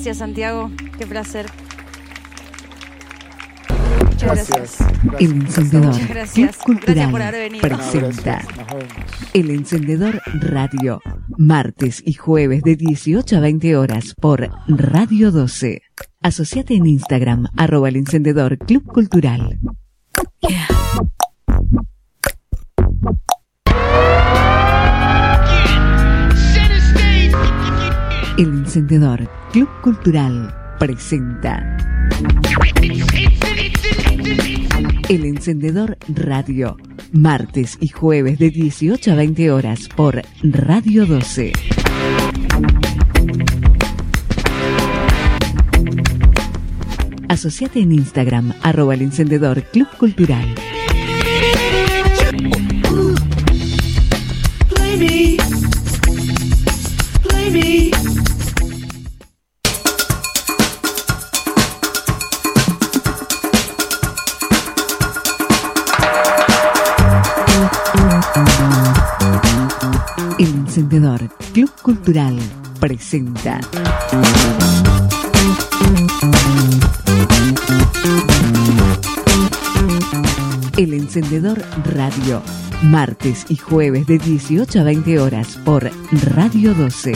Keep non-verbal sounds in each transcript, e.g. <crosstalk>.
Gracias, Santiago. Qué placer. Muchas gracias. El encendedor. Muchas gracias. Gracias por haber venido. Presenta El encendedor radio. Martes y jueves de 18 a 20 horas por Radio 12. Asociate en Instagram, arroba el encendedor Club Cultural. Yeah. El encendedor Club Cultural presenta El encendedor Radio, martes y jueves de 18 a 20 horas por Radio 12. Asociate en Instagram, arroba el encendedor Club Cultural. Emprendedor Club Cultural presenta. El Encendedor Radio, martes y jueves de 18 a 20 horas por Radio 12.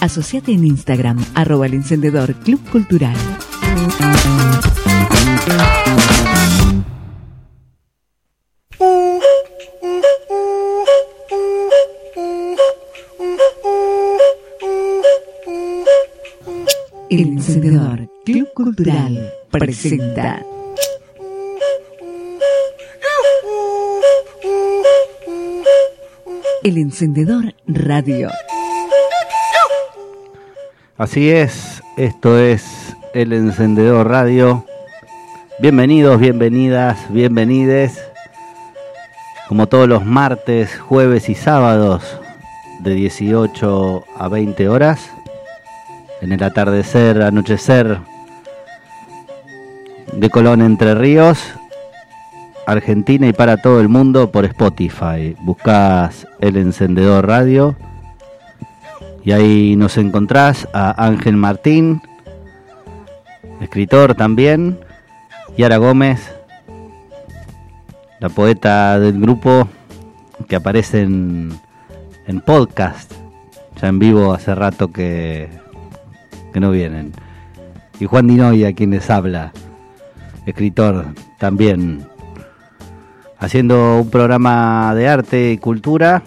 Asociate en Instagram, arroba el encendedor Club Cultural. El encendedor Club Cultural presenta. El encendedor radio. Así es, esto es el encendedor radio. Bienvenidos, bienvenidas, bienvenides. Como todos los martes, jueves y sábados de 18 a 20 horas. En el atardecer, anochecer de Colón Entre Ríos, Argentina y para todo el mundo por Spotify. Buscas el encendedor radio y ahí nos encontrás a Ángel Martín, escritor también, Yara Gómez, la poeta del grupo que aparece en, en podcast, ya en vivo hace rato que, que no vienen. Y Juan Dinoy a quien les habla, escritor también, haciendo un programa de arte y cultura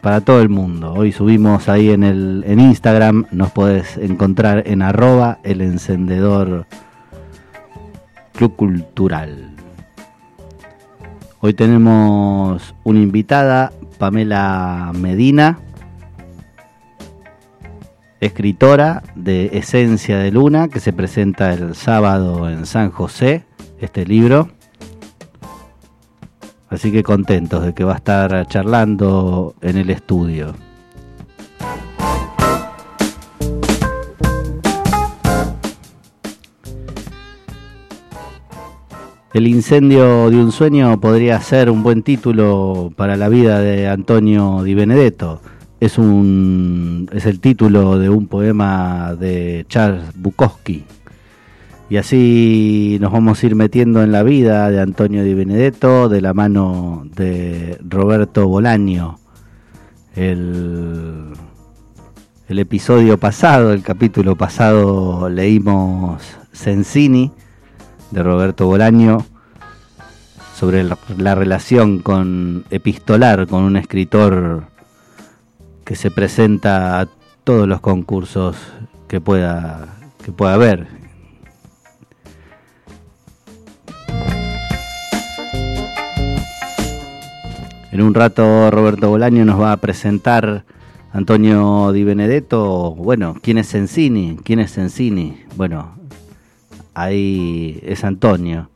para todo el mundo. Hoy subimos ahí en el en Instagram, nos podés encontrar en arroba el encendedor Club Cultural. Hoy tenemos una invitada, Pamela Medina, escritora de Esencia de Luna, que se presenta el sábado en San José, este libro. Así que contentos de que va a estar charlando en el estudio. El incendio de un sueño podría ser un buen título para la vida de Antonio Di Benedetto. Es, un, es el título de un poema de Charles Bukowski. Y así nos vamos a ir metiendo en la vida de Antonio Di Benedetto de la mano de Roberto Bolaño. El, el episodio pasado, el capítulo pasado, leímos Sensini de Roberto Bolaño sobre la, la relación con epistolar con un escritor que se presenta a todos los concursos que pueda que pueda haber En un rato Roberto Bolaño nos va a presentar Antonio Di Benedetto. Bueno, ¿quién es Sensini? ¿Quién es Sensini? Bueno, ahí es Antonio.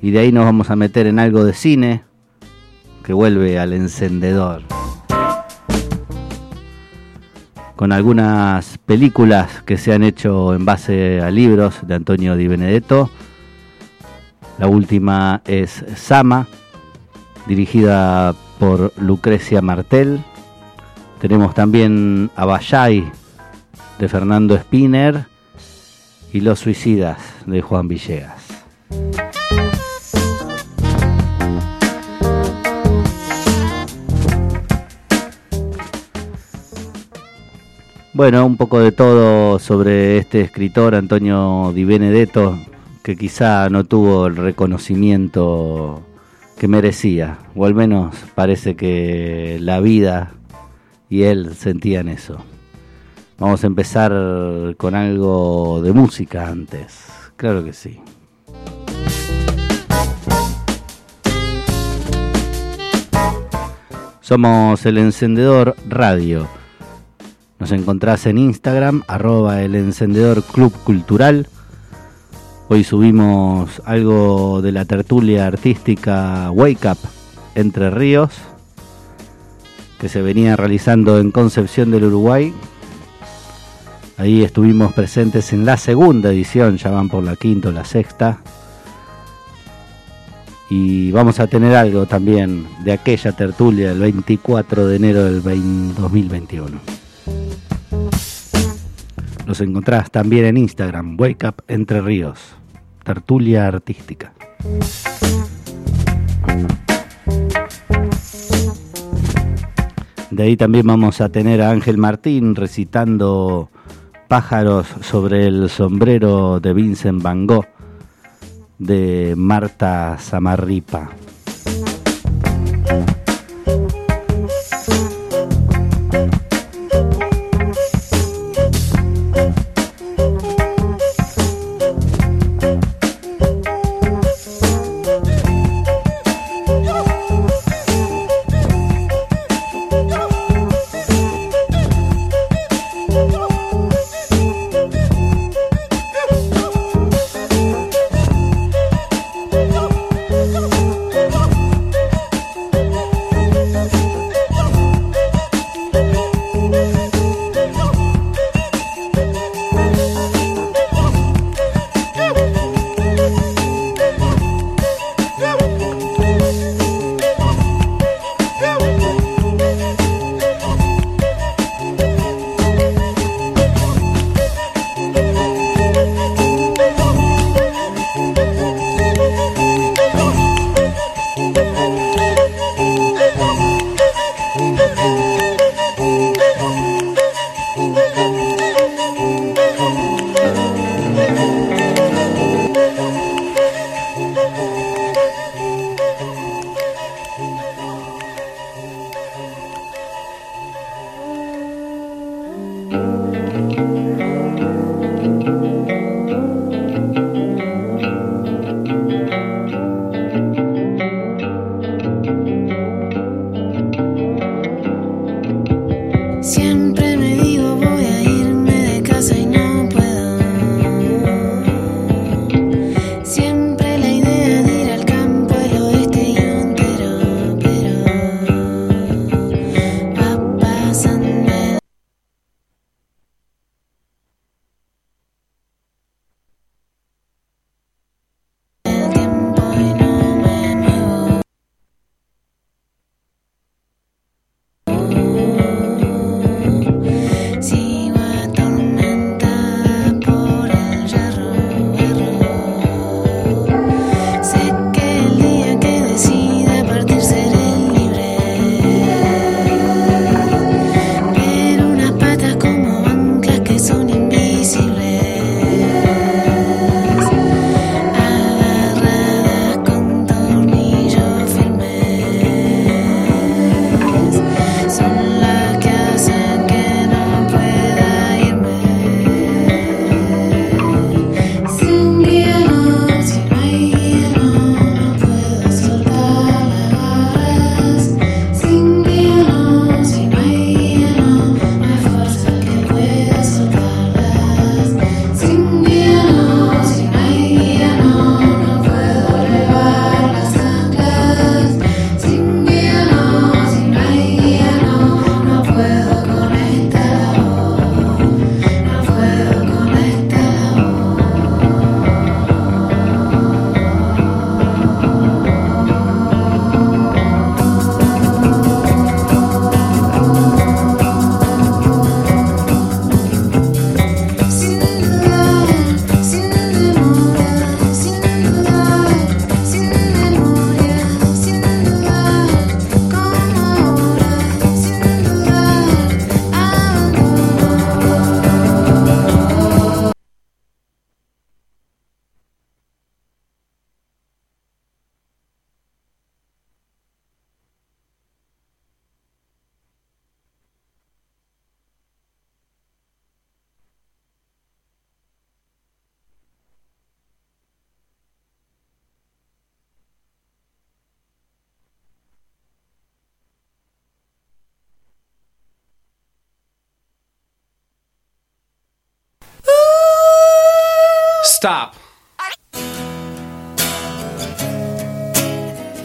Y de ahí nos vamos a meter en algo de cine que vuelve al encendedor. Con algunas películas que se han hecho en base a libros de Antonio Di Benedetto. La última es Sama, dirigida por Lucrecia Martel. Tenemos también a Bayay de Fernando Spinner y Los Suicidas de Juan Villegas. Bueno, un poco de todo sobre este escritor Antonio Di Benedetto, que quizá no tuvo el reconocimiento que merecía, o al menos parece que la vida y él sentían eso. Vamos a empezar con algo de música antes, claro que sí. Somos el encendedor radio. Nos encontrás en Instagram, arroba el encendedor club cultural. Hoy subimos algo de la tertulia artística Wake Up Entre Ríos, que se venía realizando en Concepción del Uruguay. Ahí estuvimos presentes en la segunda edición, ya van por la quinta o la sexta. Y vamos a tener algo también de aquella tertulia el 24 de enero del 2021. Nos encontrás también en Instagram, Wake Up Entre Ríos, Tertulia Artística. De ahí también vamos a tener a Ángel Martín recitando Pájaros sobre el sombrero de Vincent Van Gogh de Marta Samarripa.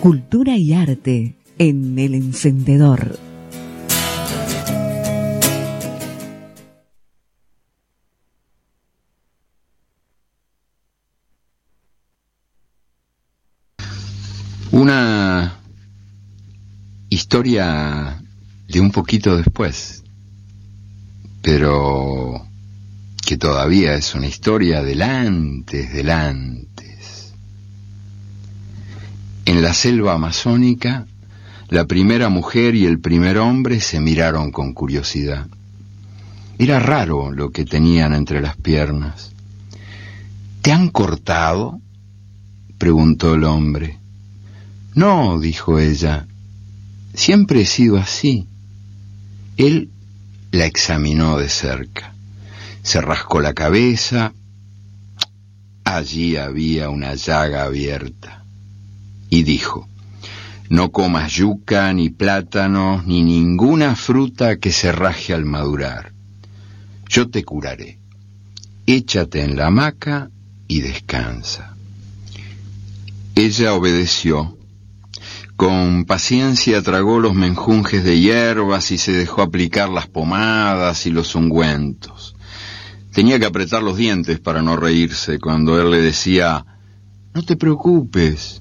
Cultura y arte en el encendedor. Una historia de un poquito después, pero que todavía es una historia del antes del antes. En la selva amazónica, la primera mujer y el primer hombre se miraron con curiosidad. Era raro lo que tenían entre las piernas. ¿Te han cortado? preguntó el hombre. No, dijo ella, siempre he sido así. Él la examinó de cerca. Se rascó la cabeza. Allí había una llaga abierta. Y dijo, no comas yuca, ni plátanos, ni ninguna fruta que se raje al madurar. Yo te curaré. Échate en la hamaca y descansa. Ella obedeció. Con paciencia tragó los menjunjes de hierbas y se dejó aplicar las pomadas y los ungüentos. Tenía que apretar los dientes para no reírse cuando él le decía, no te preocupes.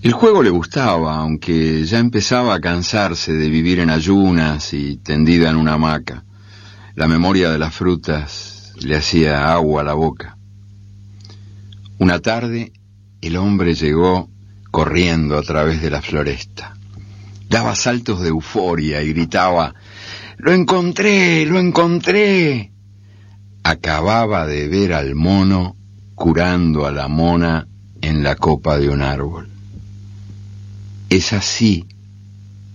El juego le gustaba, aunque ya empezaba a cansarse de vivir en ayunas y tendida en una hamaca. La memoria de las frutas le hacía agua a la boca. Una tarde el hombre llegó corriendo a través de la floresta. Daba saltos de euforia y gritaba, ¡Lo encontré! ¡Lo encontré! Acababa de ver al mono curando a la mona en la copa de un árbol. Es así,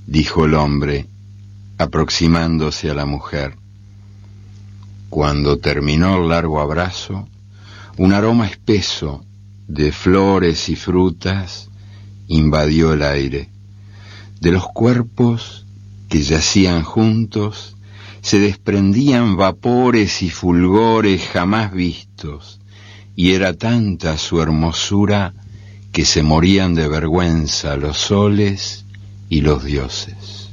dijo el hombre, aproximándose a la mujer. Cuando terminó el largo abrazo, un aroma espeso de flores y frutas invadió el aire. De los cuerpos que yacían juntos se desprendían vapores y fulgores jamás vistos, y era tanta su hermosura que se morían de vergüenza los soles y los dioses.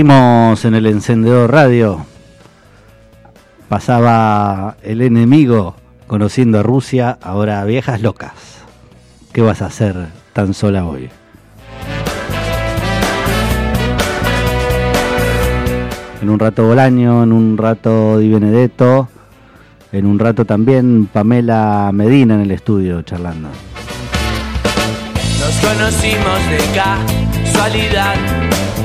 Seguimos en el encendedor radio. Pasaba el enemigo conociendo a Rusia, ahora viejas locas. ¿Qué vas a hacer tan sola hoy? En un rato Bolaño, en un rato Di Benedetto, en un rato también Pamela Medina en el estudio charlando. Nos conocimos de casualidad.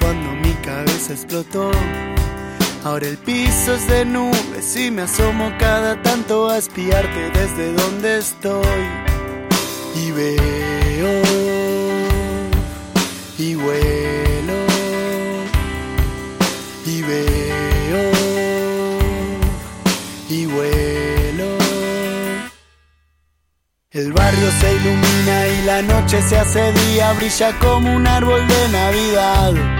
cuando mi cabeza explotó. Ahora el piso es de nubes y me asomo cada tanto a espiarte desde donde estoy. Y veo y vuelo y veo y vuelo. El barrio se ilumina y la noche se hace día, brilla como un árbol de Navidad.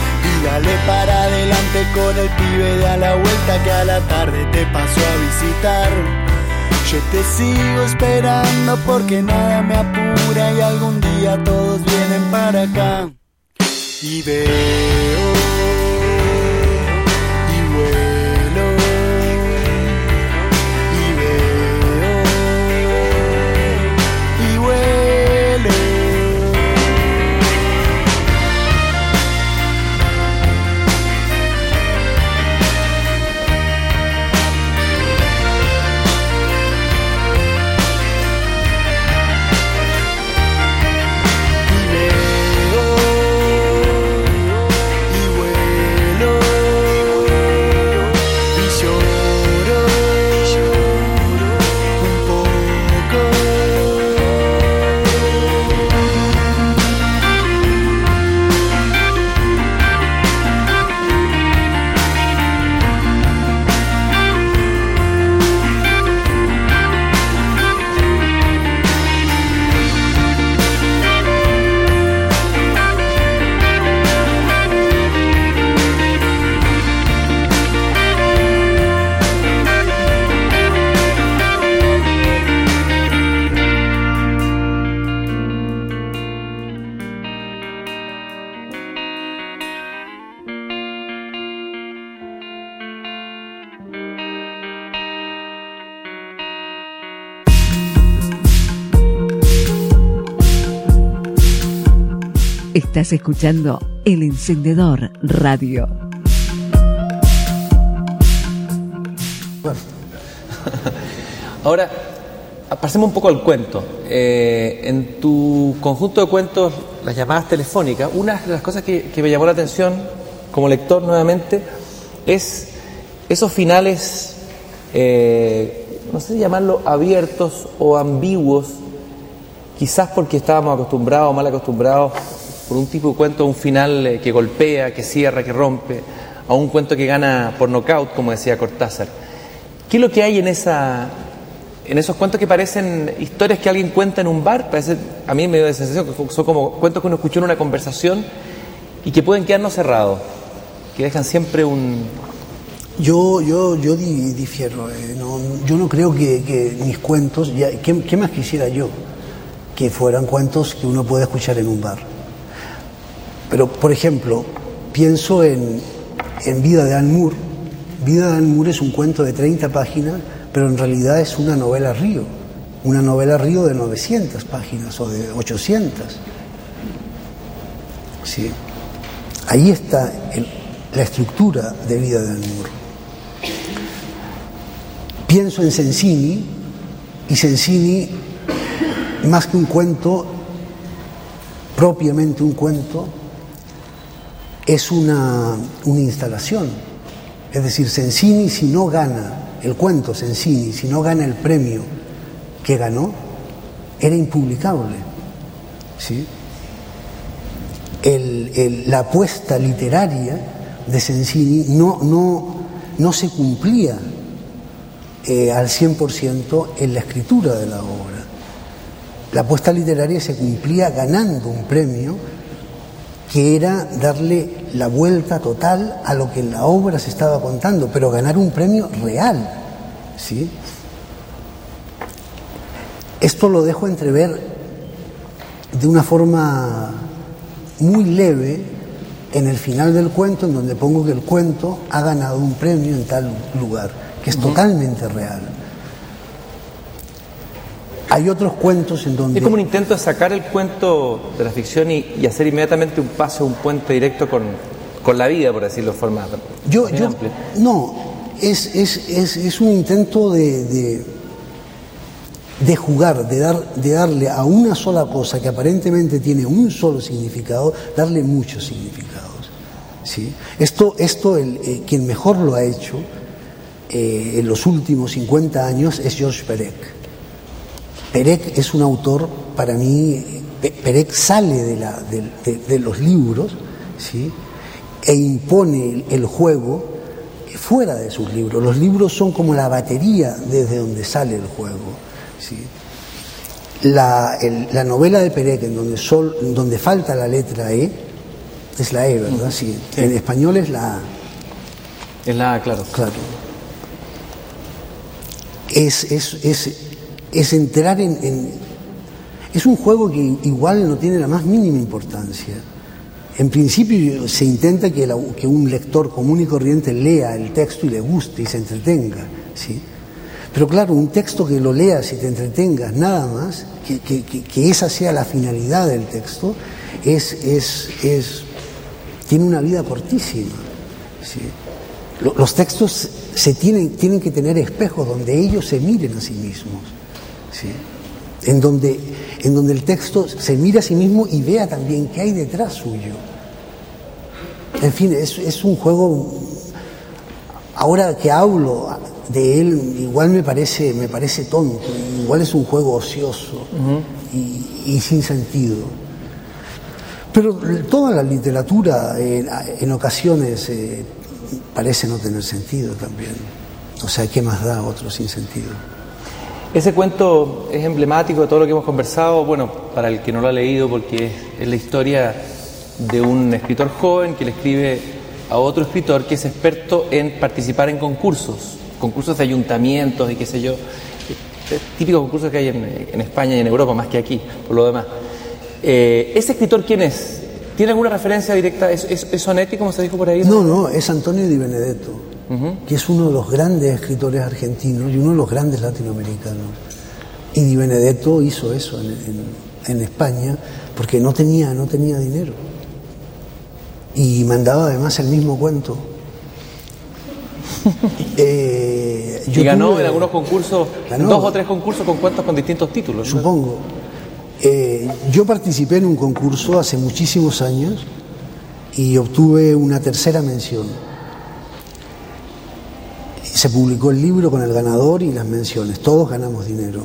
Y dale para adelante con el pibe de a la vuelta que a la tarde te pasó a visitar. Yo te sigo esperando porque nada me apura y algún día todos vienen para acá. Y veo Estás escuchando El Encendedor Radio. <laughs> Ahora, pasemos un poco al cuento. Eh, en tu conjunto de cuentos, las llamadas telefónicas, una de las cosas que, me llamó la atención como lector nuevamente es esos finales, eh, no sé si llamarlo abiertos o ambiguos, quizás porque estábamos acostumbrados o mal acostumbrados por un tipo de cuento, un final eh, que golpea, que cierra, que rompe, a un cuento que gana por nocaut, como decía Cortázar. ¿Qué es lo que hay en esa en esos cuentos que parecen historias que alguien cuenta en un bar? Parece, a mí me dio la sensación que son como cuentos que uno escuchó en una conversación y que pueden quedarnos cerrados, que dejan siempre un... Yo, yo, yo di- difiero. eh, no- yo no creo que, que mis cuentos, ya, ¿qué, qué más quisiera yo? Que fueran cuentos que uno puede escuchar en un bar. Pero, por ejemplo, pienso en, en Vida de Moore. Vida de Moore es un cuento de 30 páginas, pero en realidad es una novela río. Una novela río de 900 páginas o de 800. Sí. Ahí está la estructura de Vida de Moore. Pienso en Sensini y Sensini, más que un cuento, propiamente un cuento, es una, una instalación. Es decir, Sensini si no gana, el cuento Sensini, si no gana el premio que ganó, era impublicable. ¿sí? La apuesta literaria de Sensini no, no, no se cumplía eh, al 100% en la escritura de la obra. La apuesta literaria se cumplía ganando un premio que era darle la vuelta total a lo que en la obra se estaba contando, pero ganar un premio real. ¿sí? Esto lo dejo entrever de una forma muy leve en el final del cuento, en donde pongo que el cuento ha ganado un premio en tal lugar. que es totalmente real. Hay otros cuentos en donde... Es como un intento de sacar el cuento de la ficción y, y hacer inmediatamente un paso, un puente directo con, con la vida, por decirlo de forma Yo, yo- amplia. no, es, es, es, es un intento de, de, de jugar, de, dar, de darle a una sola cosa que aparentemente tiene un solo significado, darle muchos significados. ¿sí? Esto, esto el, eh, quien mejor lo ha hecho eh, en los últimos 50 años es Georges Perec. Perec es un autor, para mí, Pe- Perec sale de, la- de- de- de los libros ¿sí? e impone el, juego fuera de sus libros. Los libros son como la batería desde donde sale el juego. ¿sí? La, el- la novela de Perec, en donde, sol- en donde falta la letra E, es la E, ¿verdad? Sí. En español es la A. Es la, claro. Claro. Es, es, es, es entrar en, Es un juego que igual no tiene la más mínima importancia. En principio se intenta que, que un lector común y corriente lea el texto y le guste y se entretenga. ¿sí? Pero claro, un texto que lo leas y te entretengas nada más, que, que- que- esa sea la finalidad del texto, es, es, es- tiene una vida cortísima. ¿sí? Lo- Los textos se tienen, tienen que tener espejos donde ellos se miren a sí mismos. ¿Sí? En, donde, en donde el texto se mira a sí mismo y vea también qué hay detrás suyo. En fin, es, es un juego. Ahora que hablo de él, igual me parece, me parece tonto, igual es un juego ocioso y, y sin sentido. Pero toda la literatura eh, en ocasiones eh, parece no tener sentido también. O sea, ¿qué más da otro sin sentido? Ese cuento es emblemático de todo lo que hemos conversado, bueno, para el que no lo ha leído, porque es, la historia de un escritor joven que le escribe a otro escritor que es experto en participar en concursos, concursos de ayuntamientos y qué sé yo, típicos concursos que hay en, en España y en Europa, más que aquí, por lo demás. Eh, ¿Ese escritor quién es? ¿Tiene alguna referencia directa? ¿Es, es, es Sonetti, como se dijo por ahí? No, no, es Antonio Di Benedetto, que es uno de los grandes escritores argentinos y uno de los grandes latinoamericanos. Y Di Benedetto hizo eso en, en- en España porque no tenía, no tenía dinero. Y mandaba además el mismo cuento. <laughs> Eh, Y ganó tuve- en algunos concursos, Ganó. dos o tres concursos con cuentos con distintos títulos. Supongo. Eh, yo participé en un concurso hace muchísimos años y obtuve una tercera mención. Se publicó el libro con el ganador y las menciones. Todos ganamos dinero.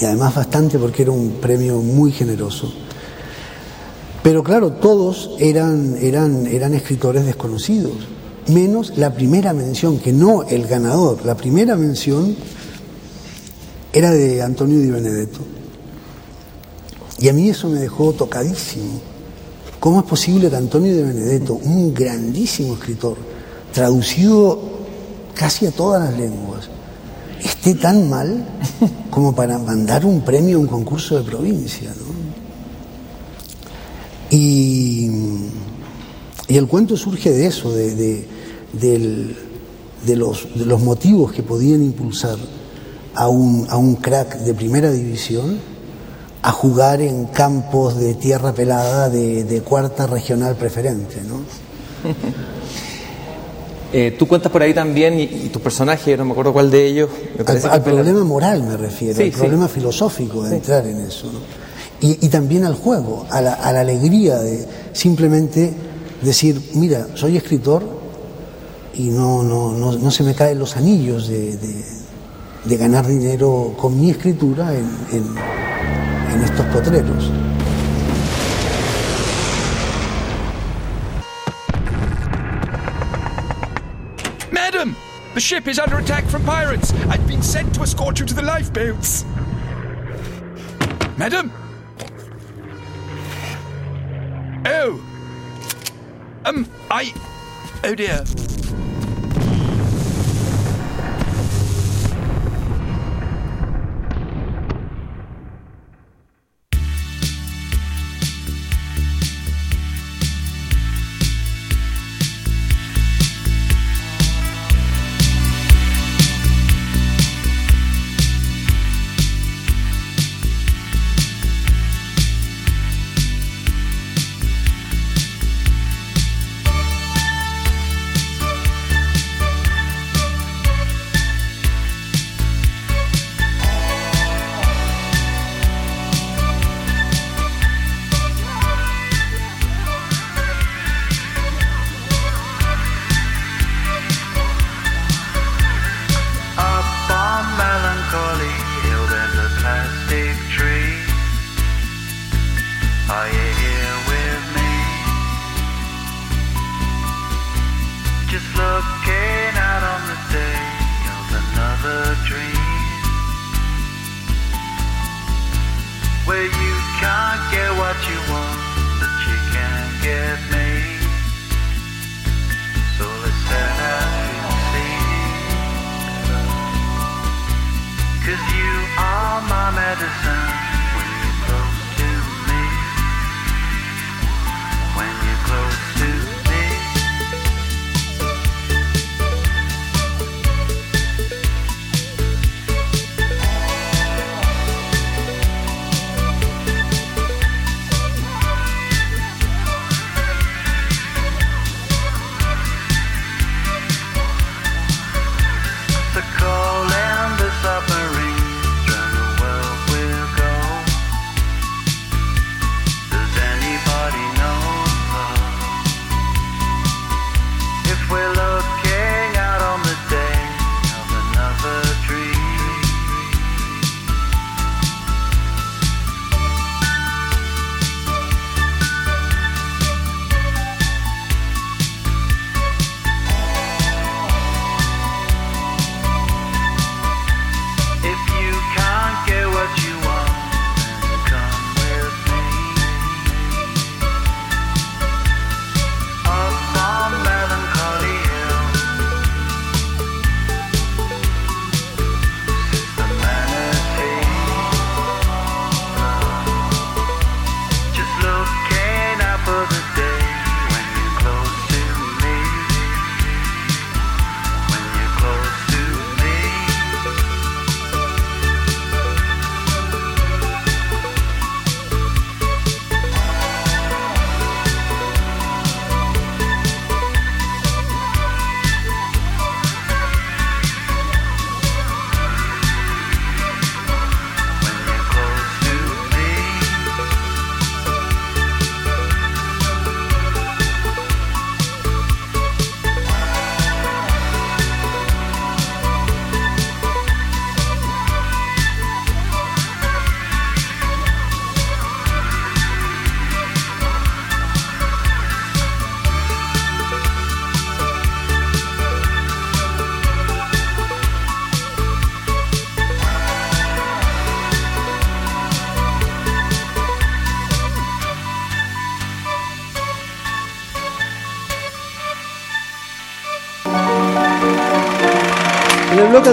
Y además bastante porque era un premio muy generoso. Pero claro, todos eran, eran, eran escritores desconocidos, menos la primera mención, que no el ganador. La primera mención era de Antonio Di Benedetto. Y a mí eso me dejó tocadísimo. ¿Cómo es posible que Antonio de Benedetto, un grandísimo escritor, traducido casi a todas las lenguas, esté tan mal como para mandar un premio a un concurso de provincia? ¿no? Y, y el cuento surge de eso, de, de- los, de los motivos que podían impulsar a un, a un crack de primera división a jugar en campos de tierra pelada de, de cuarta regional preferente. ¿no? Eh, tú cuentas por ahí también, y, y tu personaje, no me acuerdo cuál de ellos, me Al, parece problema moral me refiero, Sí, al sí. problema filosófico de entrar en eso. ¿no? Y, y también al juego, a la, a la alegría de simplemente decir, mira, soy escritor y no, no, no, no se me caen los anillos de, de- de ganar dinero con mi escritura en, en- en estos potreros. The ship is under attack from pirates. I've been sent to escort you to the lifeboats. Madam? Oh. Um, I. Oh dear.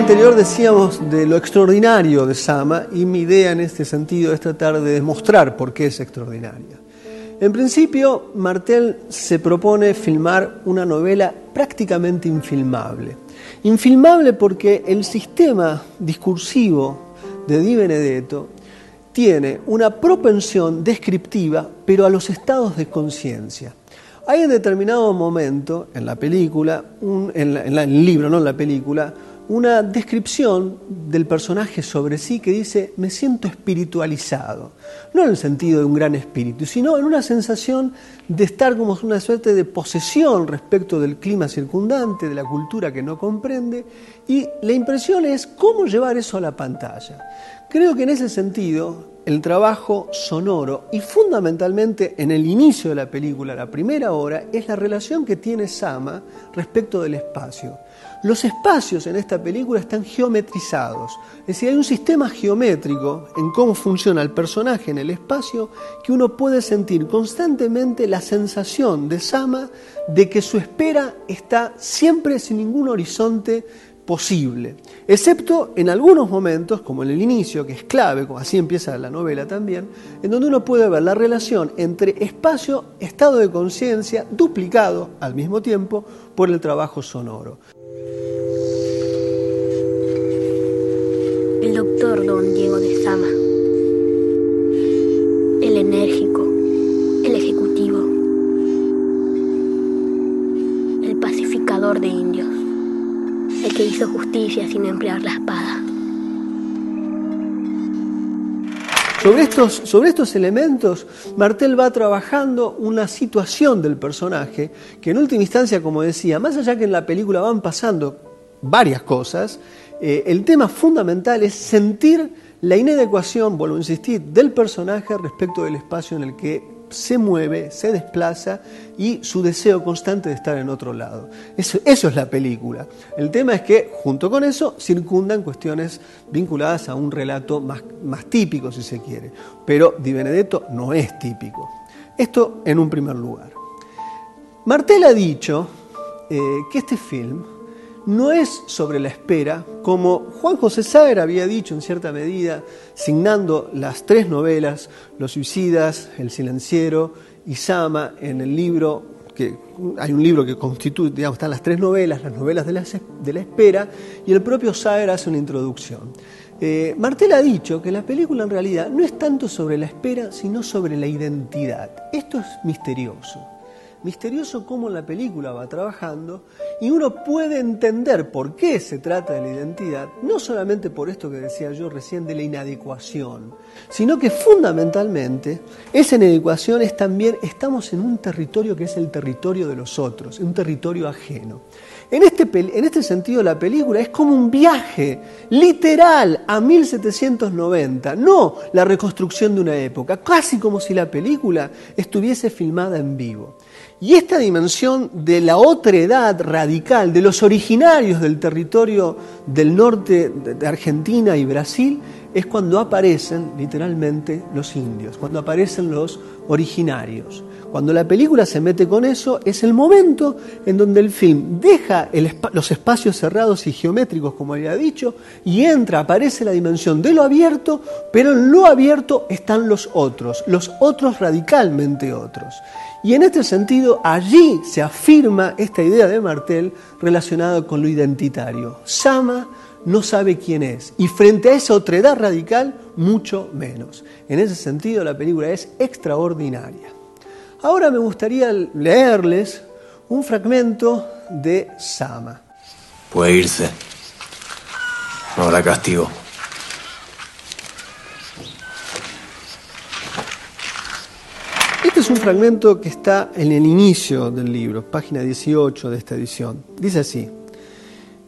Anterior decíamos de lo extraordinario de Sama y mi idea en este sentido es tratar de demostrar por qué es extraordinaria. En principio, Martel se propone filmar una novela prácticamente infilmable. Infilmable porque el sistema discursivo de Di Benedetto tiene una propensión descriptiva, pero a los estados de conciencia. Hay en determinado momento en la película, un- en, la- en la- en el libro, no en la película, una descripción del personaje sobre sí que dice, me siento espiritualizado. No en el sentido de un gran espíritu, sino en una sensación de estar como una suerte de posesión respecto del clima circundante, de la cultura que no comprende, y la impresión es cómo llevar eso a la pantalla. Creo que en ese sentido el trabajo sonoro y fundamentalmente en el inicio de la película, la primera hora, es la relación que tiene Sama respecto del espacio. Los espacios en esta película están geometrizados, es decir, hay un sistema geométrico en cómo funciona el personaje en el espacio que uno puede sentir constantemente la sensación de Sama de que su espera está siempre sin ningún horizonte posible, excepto en algunos momentos, como en el inicio, que es clave, así empieza la novela también, en donde uno puede ver la relación entre espacio, estado de conciencia, duplicado al mismo tiempo por el trabajo sonoro. El doctor don Diego de Sama. El enérgico, el ejecutivo, el pacificador de indios, el que hizo justicia sin emplear la espada. Sobre estos, sobre estos elementos, Martel va trabajando una situación del personaje que en última instancia, como decía, más allá que en la película van pasando varias cosas, eh, el tema fundamental es sentir la inadecuación, vuelvo a insistir, del personaje respecto del espacio en el que se mueve, se desplaza y su deseo constante de estar en otro lado. Eso, es la película. El tema es que, junto con eso, circundan cuestiones vinculadas a un relato más, más típico, si se quiere. Pero Di Benedetto no es típico. Esto en un primer lugar. Martel ha dicho eh, que este film no es sobre la espera, como Juan José Saer había dicho en cierta medida, signando las tres novelas, Los Suicidas, El Silenciero y Sama, en el libro, que hay un libro que constituye, digamos, están las tres novelas, las novelas de la, de la espera, y el propio Saer hace una introducción. Eh, Martel ha dicho que la película en realidad no es tanto sobre la espera, sino sobre la identidad. Esto es misterioso misterioso cómo la película va trabajando y uno puede entender por qué se trata de la identidad, no solamente por esto que decía yo recién de la inadecuación, sino que fundamentalmente esa inadecuación es también, estamos en un territorio que es el territorio de los otros, un territorio ajeno. En este, en este sentido la película es como un viaje literal a 1790, no la reconstrucción de una época, casi como si la película estuviese filmada en vivo. Y esta dimensión de la otra edad radical, de los originarios del territorio del norte de Argentina y Brasil, es cuando aparecen literalmente los indios, cuando aparecen los originarios. Cuando la película se mete con eso, es el momento en donde el film deja los espacios cerrados y geométricos, como había dicho, y entra, aparece la dimensión de lo abierto, pero en lo abierto están los otros, los otros radicalmente otros. Y en este sentido, allí se afirma esta idea de Martel relacionada con lo identitario. Sama no sabe quién es y frente a esa otredad radical, mucho menos. En ese sentido, la película es extraordinaria. Ahora me gustaría leerles un fragmento de Sama. Puede irse. No habrá castigo. Este es un fragmento que está en el inicio del libro, página 18 de esta edición. Dice así,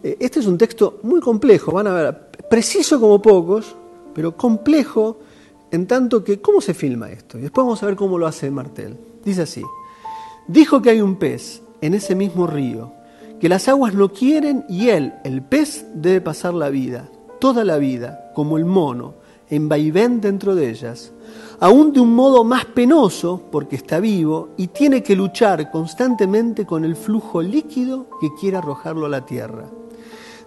este es un texto muy complejo, van a ver, preciso como pocos, pero complejo en tanto que, ¿cómo se filma esto? Y después vamos a ver cómo lo hace Martel. Dice así, dijo que hay un pez en ese mismo río, que las aguas no quieren y él, el pez, debe pasar la vida, toda la vida, como el mono, en vaivén dentro de ellas, aún de un modo más penoso porque está vivo y tiene que luchar constantemente con el flujo líquido que quiere arrojarlo a la tierra.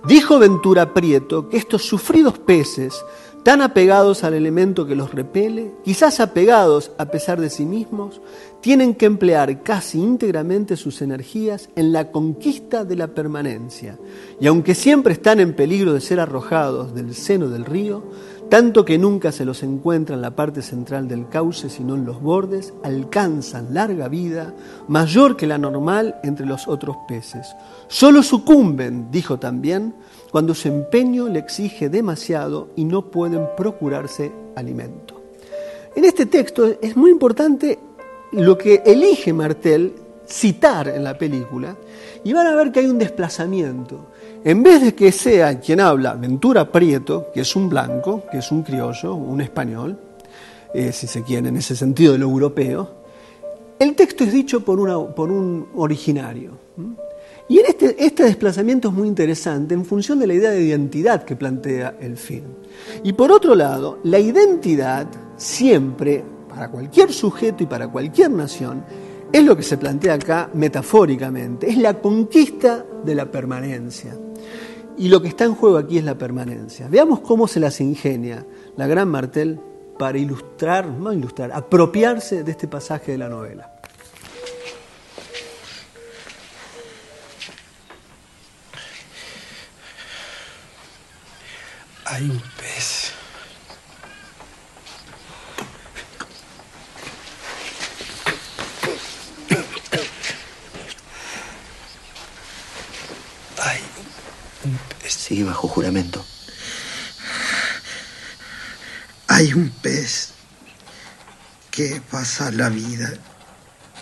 Dijo Ventura Prieto que estos sufridos peces, tan apegados al elemento que los repele, quizás apegados a pesar de sí mismos, tienen que emplear casi íntegramente sus energías en la conquista de la permanencia. Y aunque siempre están en peligro de ser arrojados del seno del río, tanto que nunca se los encuentra en la parte central del cauce, sino en los bordes, alcanzan larga vida, mayor que la normal entre los otros peces. Solo sucumben, dijo también, cuando su empeño le exige demasiado y no pueden procurarse alimento. En este texto es muy importante lo que elige Martel citar en la película y van a ver que hay un desplazamiento. En vez de que sea quien habla Ventura Prieto, que es un blanco, que es un criollo, un español, eh, si se quiere, en ese sentido de lo europeo, el texto es dicho por, por un originario. Y en este, este desplazamiento es muy interesante en función de la idea de identidad que plantea el film. Y por otro lado, la identidad siempre, para cualquier sujeto y para cualquier nación, es lo que se plantea acá metafóricamente, es la conquista de la permanencia. Y lo que está en juego aquí es la permanencia. Veamos cómo se las ingenia la gran Martel para ilustrar, no ilustrar, apropiarse de este pasaje de la novela. Hay un pez. Hay un pez. Sí, bajo juramento. Hay un pez que pasa la vida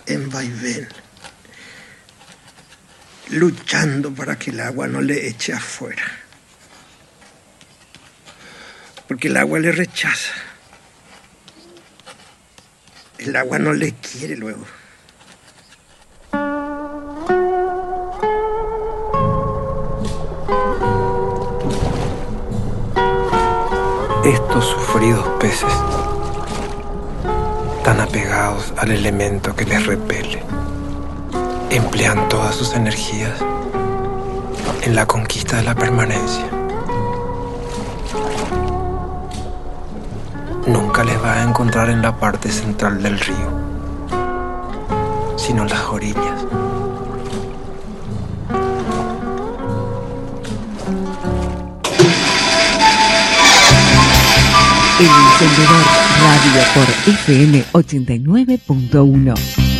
en vaivén, luchando para que el agua no le eche afuera. Porque el agua le rechaza. El agua no le quiere luego. Estos sufridos peces, tan apegados al elemento que les repele, emplean todas sus energías en la conquista de la permanencia. Nunca les va a encontrar en la parte central del río, sino en las orillas. El encendedor radio por FM 89.1.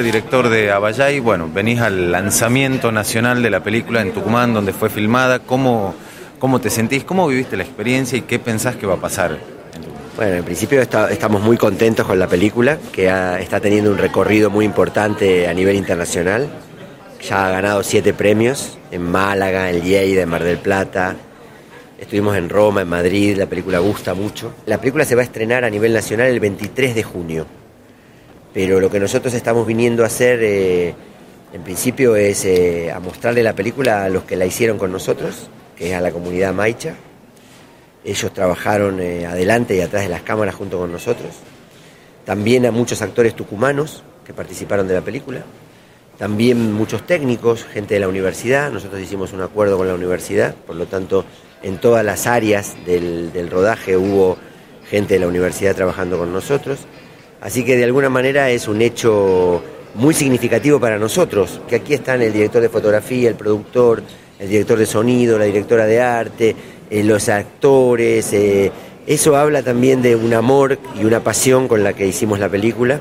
Director de Abayay. Bueno, venís al lanzamiento nacional de la película en Tucumán, donde fue filmada. ¿Cómo, cómo te sentís? ¿Cómo viviste la experiencia y qué pensás que va a pasar? Bueno, en principio estamos muy contentos con la película, que está teniendo un recorrido muy importante a nivel internacional. Ya ha ganado siete premios en Málaga, en Lleida, en Mar del Plata. Estuvimos en Roma, en Madrid, la película gusta mucho. La película se va a estrenar a nivel nacional el 23 de junio. Pero lo que nosotros estamos viniendo a hacer, eh, en principio, es eh, a mostrarle la película a los que la hicieron con nosotros, que es a la comunidad Maicha. Ellos trabajaron eh, adelante y atrás de las cámaras junto con nosotros. También a muchos actores tucumanos que participaron de la película. También muchos técnicos, gente de la universidad. Nosotros hicimos un acuerdo con la universidad, por lo tanto, en todas las áreas del, del rodaje hubo gente de la universidad trabajando con nosotros. Así que de alguna manera es un hecho muy significativo para nosotros, que aquí están el director de fotografía, el productor, el director de sonido, la directora de arte, eh, los actores. eh, eso habla también de un amor y una pasión con la que hicimos la película.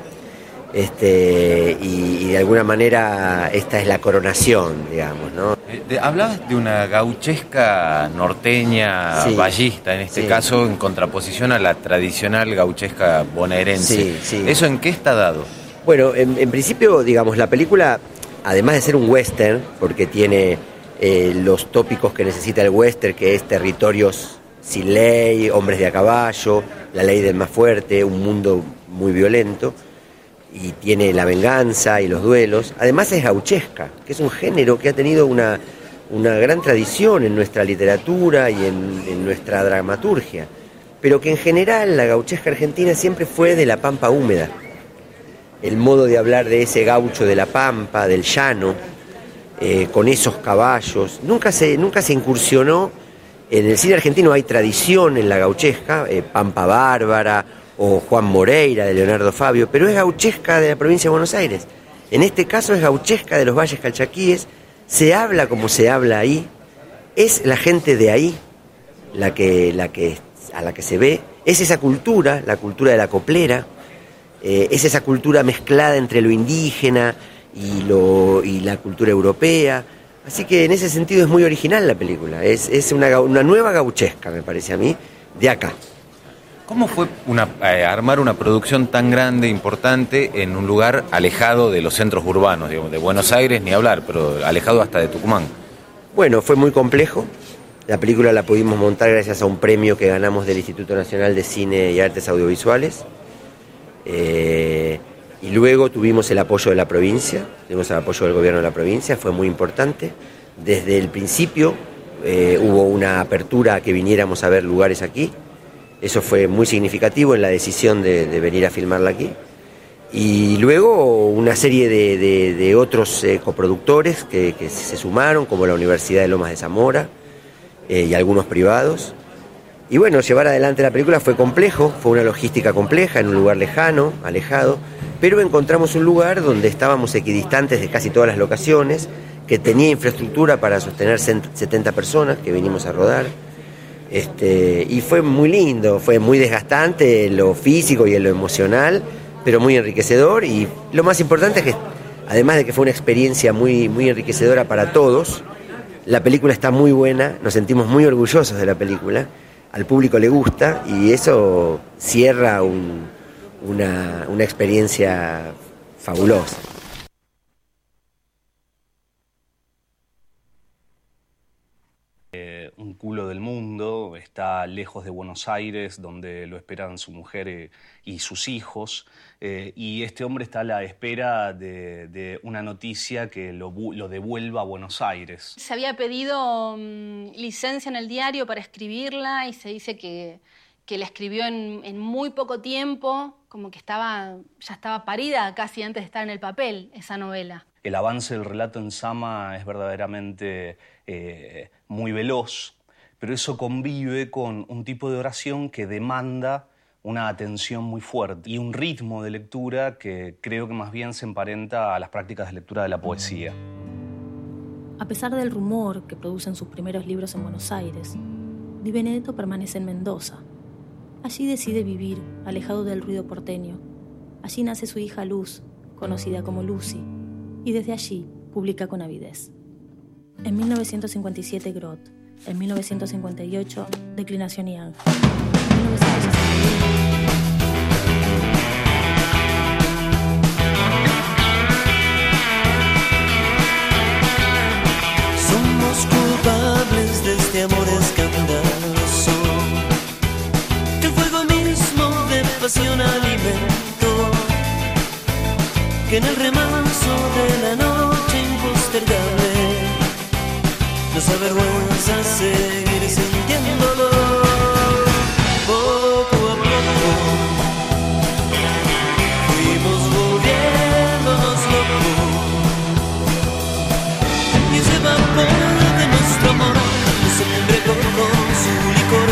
Este, y, y de alguna manera esta es la coronación, digamos, ¿no? Eh, de- hablabas de una gauchesca norteña, Sí. ballista en este Sí. caso, en contraposición a la tradicional gauchesca bonaerense. Sí, sí. ¿Eso en qué está dado? Bueno, en, en principio, digamos, la película, además de ser un western, porque tiene eh, los tópicos que necesita el western, que es territorios sin ley, hombres de a caballo, la ley del más fuerte, un mundo muy violento, y tiene la venganza y los duelos. Además es gauchesca, que es un género que ha tenido una, una gran tradición en nuestra literatura y en, nuestra dramaturgia, pero que en general la gauchesca argentina siempre fue de la pampa húmeda el modo de hablar de ese gaucho de la pampa, del llano, eh, con esos caballos. Nunca se, nunca se incursionó. En el cine argentino hay tradición en la gauchesca, eh, Pampa Bárbara o Juan Moreira de Leonardo Fabio, pero es gauchesca de la provincia de Buenos Aires. En este caso es gauchesca de los valles calchaquíes, se habla como se habla ahí, es la gente de ahí la que, la que, a la que se ve, es esa cultura, la cultura de la coplera, eh, es esa cultura mezclada entre lo indígena y, lo, y la cultura europea. Así que en ese sentido es muy original la película. Es, es una, una nueva gauchesca, me parece a mí, de acá. ¿Cómo fue eh, armar una producción tan grande, importante, en un lugar alejado de los centros urbanos, digamos, de Buenos Aires ni hablar, pero alejado hasta de Tucumán? Bueno, fue muy complejo. La película la pudimos montar gracias a un premio que ganamos del Instituto Nacional de Cine y Artes Audiovisuales. Eh, y luego tuvimos el apoyo de la provincia, tuvimos el apoyo del gobierno de la provincia, fue muy importante. Desde el principio eh, hubo una apertura a que viniéramos a ver lugares aquí. Eso fue muy significativo en la decisión de, venir a filmarla aquí. Y luego una serie de, otros eh, coproductores que, se sumaron, como la Universidad de Lomas de Zamora eh, y algunos privados. Y bueno, llevar adelante la película fue complejo, fue una logística compleja en un lugar lejano, alejado, pero encontramos un lugar donde estábamos equidistantes de casi todas las locaciones, que tenía infraestructura para sostener cent- 70 personas que vinimos a rodar. Este, y fue muy lindo, fue muy desgastante en lo físico y en lo emocional, pero muy enriquecedor. Y lo más importante es que, además de que fue una experiencia muy, muy enriquecedora para todos, la película está muy buena, nos sentimos muy orgullosos de la película, al público le gusta y eso cierra un- una, una experiencia fabulosa. eh, un culo del mundo, está lejos de Buenos Aires, donde lo esperan su mujer eh, y sus hijos, eh, y este hombre está a la espera de, de una noticia que lo, devuelva a Buenos Aires. Se había pedido mm, licencia en el diario para escribirla y se dice que, que la escribió en, en muy poco tiempo, como que estaba, ya estaba parida casi antes de estar en el papel esa novela. El avance del relato en Sama es verdaderamente eh, muy veloz, pero eso convive con un tipo de oración que demanda una atención muy fuerte y un ritmo de lectura que creo que más bien se emparenta a las prácticas de lectura de la poesía. A pesar del rumor que producen sus primeros libros en Buenos Aires, Di Benedetto permanece en Mendoza. Allí decide vivir, alejado del ruido porteño. Allí nace su hija Luz, conocida como Lucy, y desde allí publica con avidez. En 1957 Grot, en 1958 Declinación y Ángel. En 1961, Somos culpables de este amor escandaloso Que el fuego mismo de pasión alimentó Que en el remanso de la noche impostergable Nos avergüenza seguir sintiéndolo. Poco a poco Fuimos volviéndonos locos. Y ese vapor de nuestro amor nos embriagó con su licor.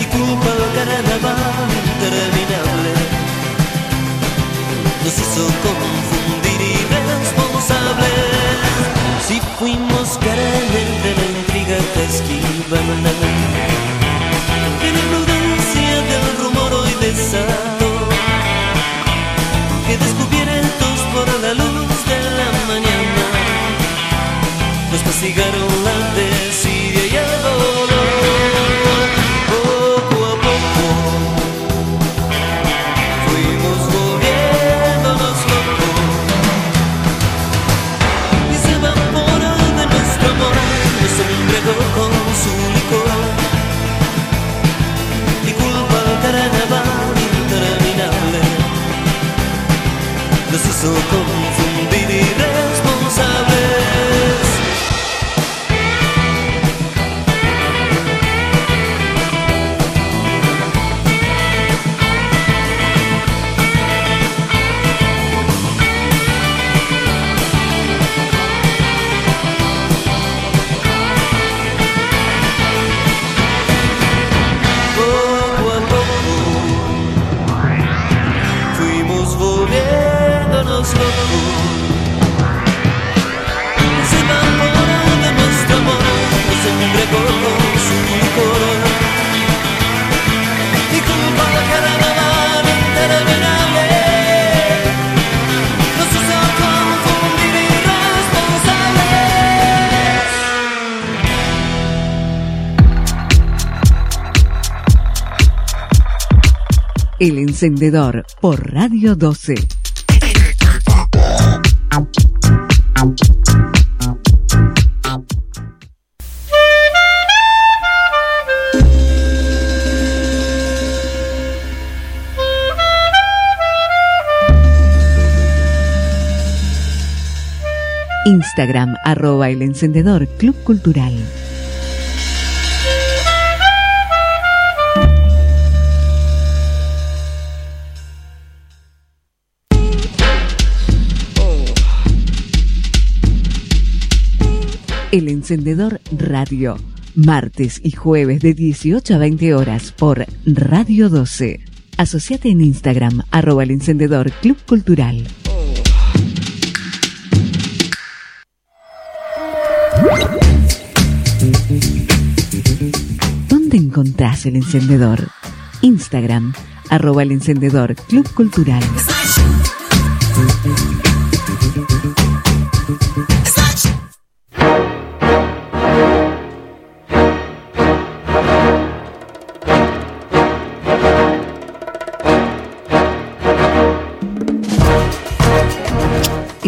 Y culpa al carnaval interminable. Nos hizo confundir irresponsables si fuimos carnes de la intriga que esquivan en la imprudencia del rumor hoy desató que descubiertos por la luz de la mañana nos castigaron la desidia culpa al carnaval interminable nos hizo confundir encendedor por Radio 12. Instagram arroba el encendedor Club Cultural. El Encendedor Radio. Martes y jueves de 18 a 20 horas por Radio 12. Asociate en Instagram, arroba el encendedor Club Cultural. ¿Dónde encontrás el encendedor? Instagram, arroba el encendedor Club Cultural.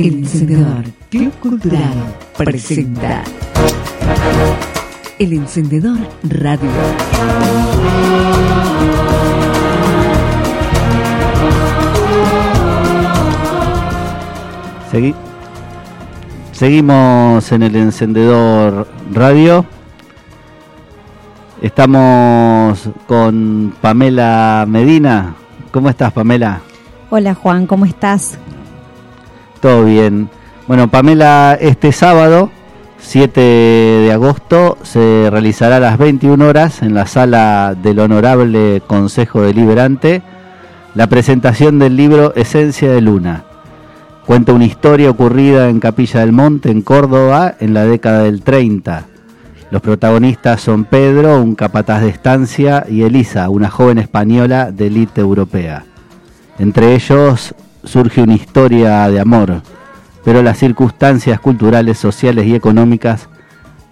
El encendedor Club Cultural presenta El encendedor Radio. Segui- Seguimos en el encendedor radio. Estamos con Pamela Medina. ¿Cómo estás, Pamela? Hola Juan, ¿cómo estás? Todo bien. Bueno, Pamela, este sábado, 7 de agosto, se realizará a las 21 horas en la sala del Honorable Consejo Deliberante la presentación del libro Esencia de Luna. Cuenta una historia ocurrida en Capilla del Monte, en Córdoba, en la década del 30. Los protagonistas son Pedro, un capataz de estancia, y Elisa, una joven española de élite europea. Entre ellos surge una historia de amor, pero las circunstancias culturales, sociales y económicas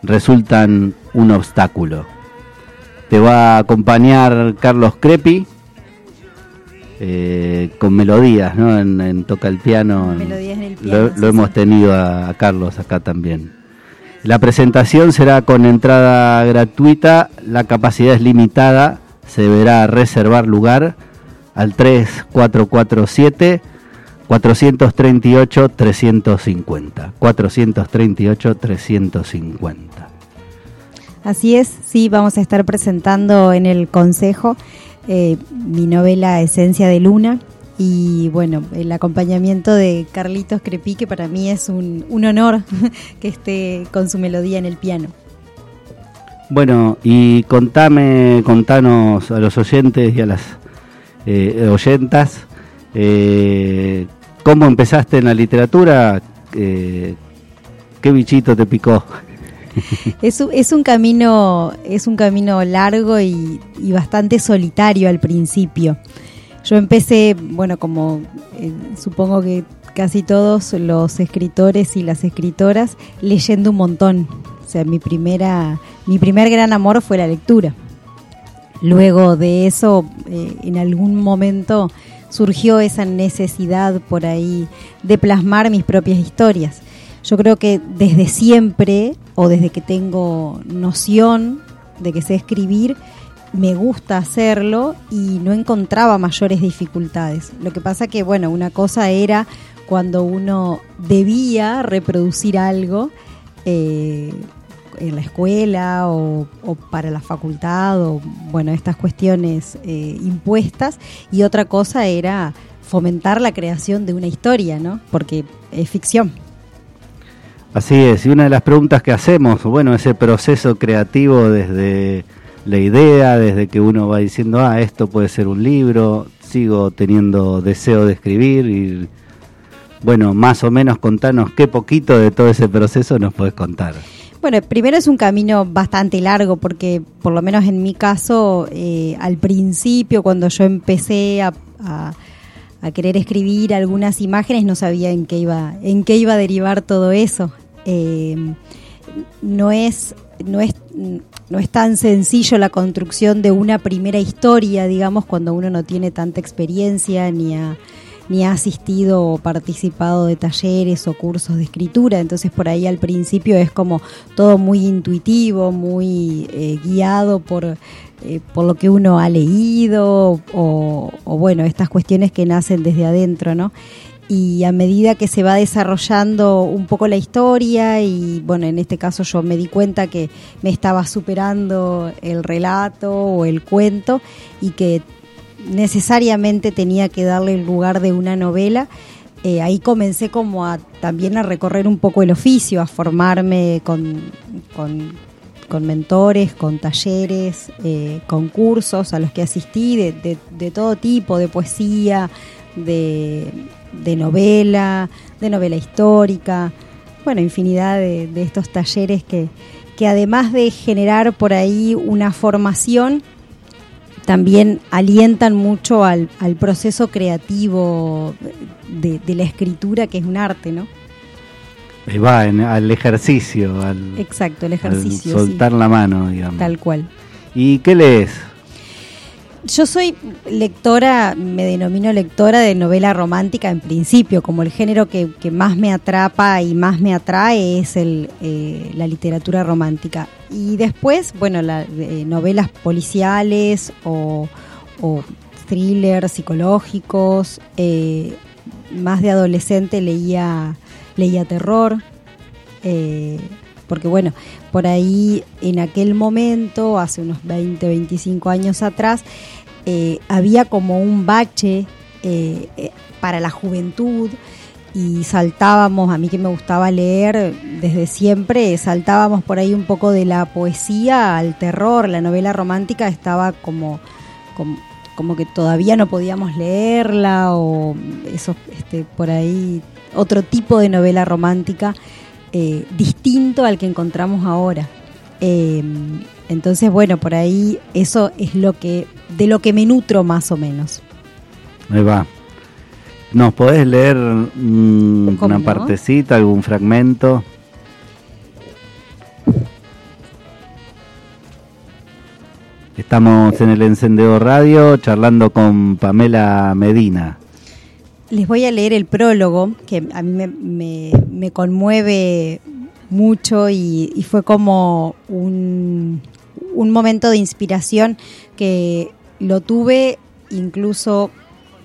resultan un obstáculo. Te va a acompañar Carlos Crepi eh, con melodías, ¿no? En, toca el piano. Melodías en el piano, lo, lo hemos tenido a, a Carlos acá también. La presentación será con entrada gratuita, la capacidad es limitada, se deberá reservar lugar al 3447 438 350. 438 350. Así es, sí, vamos a estar presentando en el Consejo eh, mi novela Esencia de Luna y bueno, el acompañamiento de Carlitos Crepí, que para mí es un, un honor <laughs> que esté con su melodía en el piano. Bueno, y contame, contanos a los oyentes y a las eh, oyentas, eh, ¿cómo empezaste en la literatura? Eh, ¿Qué bichito te picó? Es, un- es un camino es un camino largo y, bastante solitario al principio. Yo empecé, bueno, como eh, supongo que casi todos los escritores y las escritoras, leyendo un montón. O sea, mi primera mi primer gran amor fue la lectura. Luego de eso, en algún momento surgió esa necesidad por ahí de plasmar mis propias historias. Yo creo que desde siempre, o desde que tengo noción de que sé escribir, me gusta hacerlo y no encontraba mayores dificultades. Lo que pasa que, bueno, una cosa era cuando uno debía reproducir algo eh, en la escuela o, para la facultad o, bueno, estas cuestiones eh, impuestas y otra cosa era fomentar la creación de una historia, ¿no? Porque es ficción. Así es, y una de las preguntas que hacemos, bueno, ese proceso creativo desde la idea, desde que uno va diciendo, ah, esto puede ser un libro, sigo teniendo deseo de escribir y bueno, más o menos contanos qué poquito de todo ese proceso nos puedes contar. Bueno, primero es un camino bastante largo porque por lo menos en mi caso, eh, al principio cuando yo empecé a, a- querer escribir algunas imágenes no sabía en qué iba, en qué iba a derivar todo eso. Eh, no es, no es, no es tan sencillo la construcción de una primera historia, digamos, cuando uno no tiene tanta experiencia ni ha, ni ha asistido o participado de talleres o cursos de escritura. Entonces por ahí al principio es como todo muy intuitivo, muy eh, guiado por, eh, por lo que uno ha leído o, o, bueno, estas cuestiones que nacen desde adentro, ¿no? y a medida que se va desarrollando un poco la historia y bueno, en este caso yo me di cuenta que me estaba superando el relato o el cuento y que necesariamente tenía que darle el lugar de una novela. eh, ahí comencé como a también a recorrer un poco el oficio, a formarme con, con, mentores, con talleres, eh, con cursos a los que asistí de, de- de todo tipo, de poesía, de, de novela, de novela histórica, bueno, infinidad de, de estos talleres que, que además de generar por ahí una formación, también alientan mucho al, al proceso creativo de, de la escritura, que es un arte, ¿no? Ahí va, en- al ejercicio, al, Exacto, el al ejercicio. soltar sí. la mano, digamos. Tal cual. ¿Y qué lees? Yo soy lectora, me denomino lectora de novela romántica en principio, como el género que, que más me atrapa y más me atrae es el, eh, la literatura romántica. Y después, bueno, eh, novelas policiales o, o thrillers psicológicos. eh, más de adolescente leía, leía terror. porque bueno, por ahí en aquel momento, hace unos 20, 25 años atrás, eh, había como un bache eh, eh, para la juventud y saltábamos, a mí que me gustaba leer desde siempre, saltábamos por ahí un poco de la poesía al terror, la novela romántica estaba como, como, que todavía no podíamos leerla o eso, este, por ahí otro tipo de novela romántica distinto al que encontramos ahora. Entonces, bueno, por ahí eso es lo que de lo que me nutro más o menos. Ahí va. ¿Nos podés leer mm, ¿Cómo una no? partecita, algún fragmento? Estamos en el Encendedor Radio charlando con Pamela Medina. Les voy a leer el prólogo, que a mí me, me- me conmueve mucho y, y fue como un, un momento de inspiración que lo tuve incluso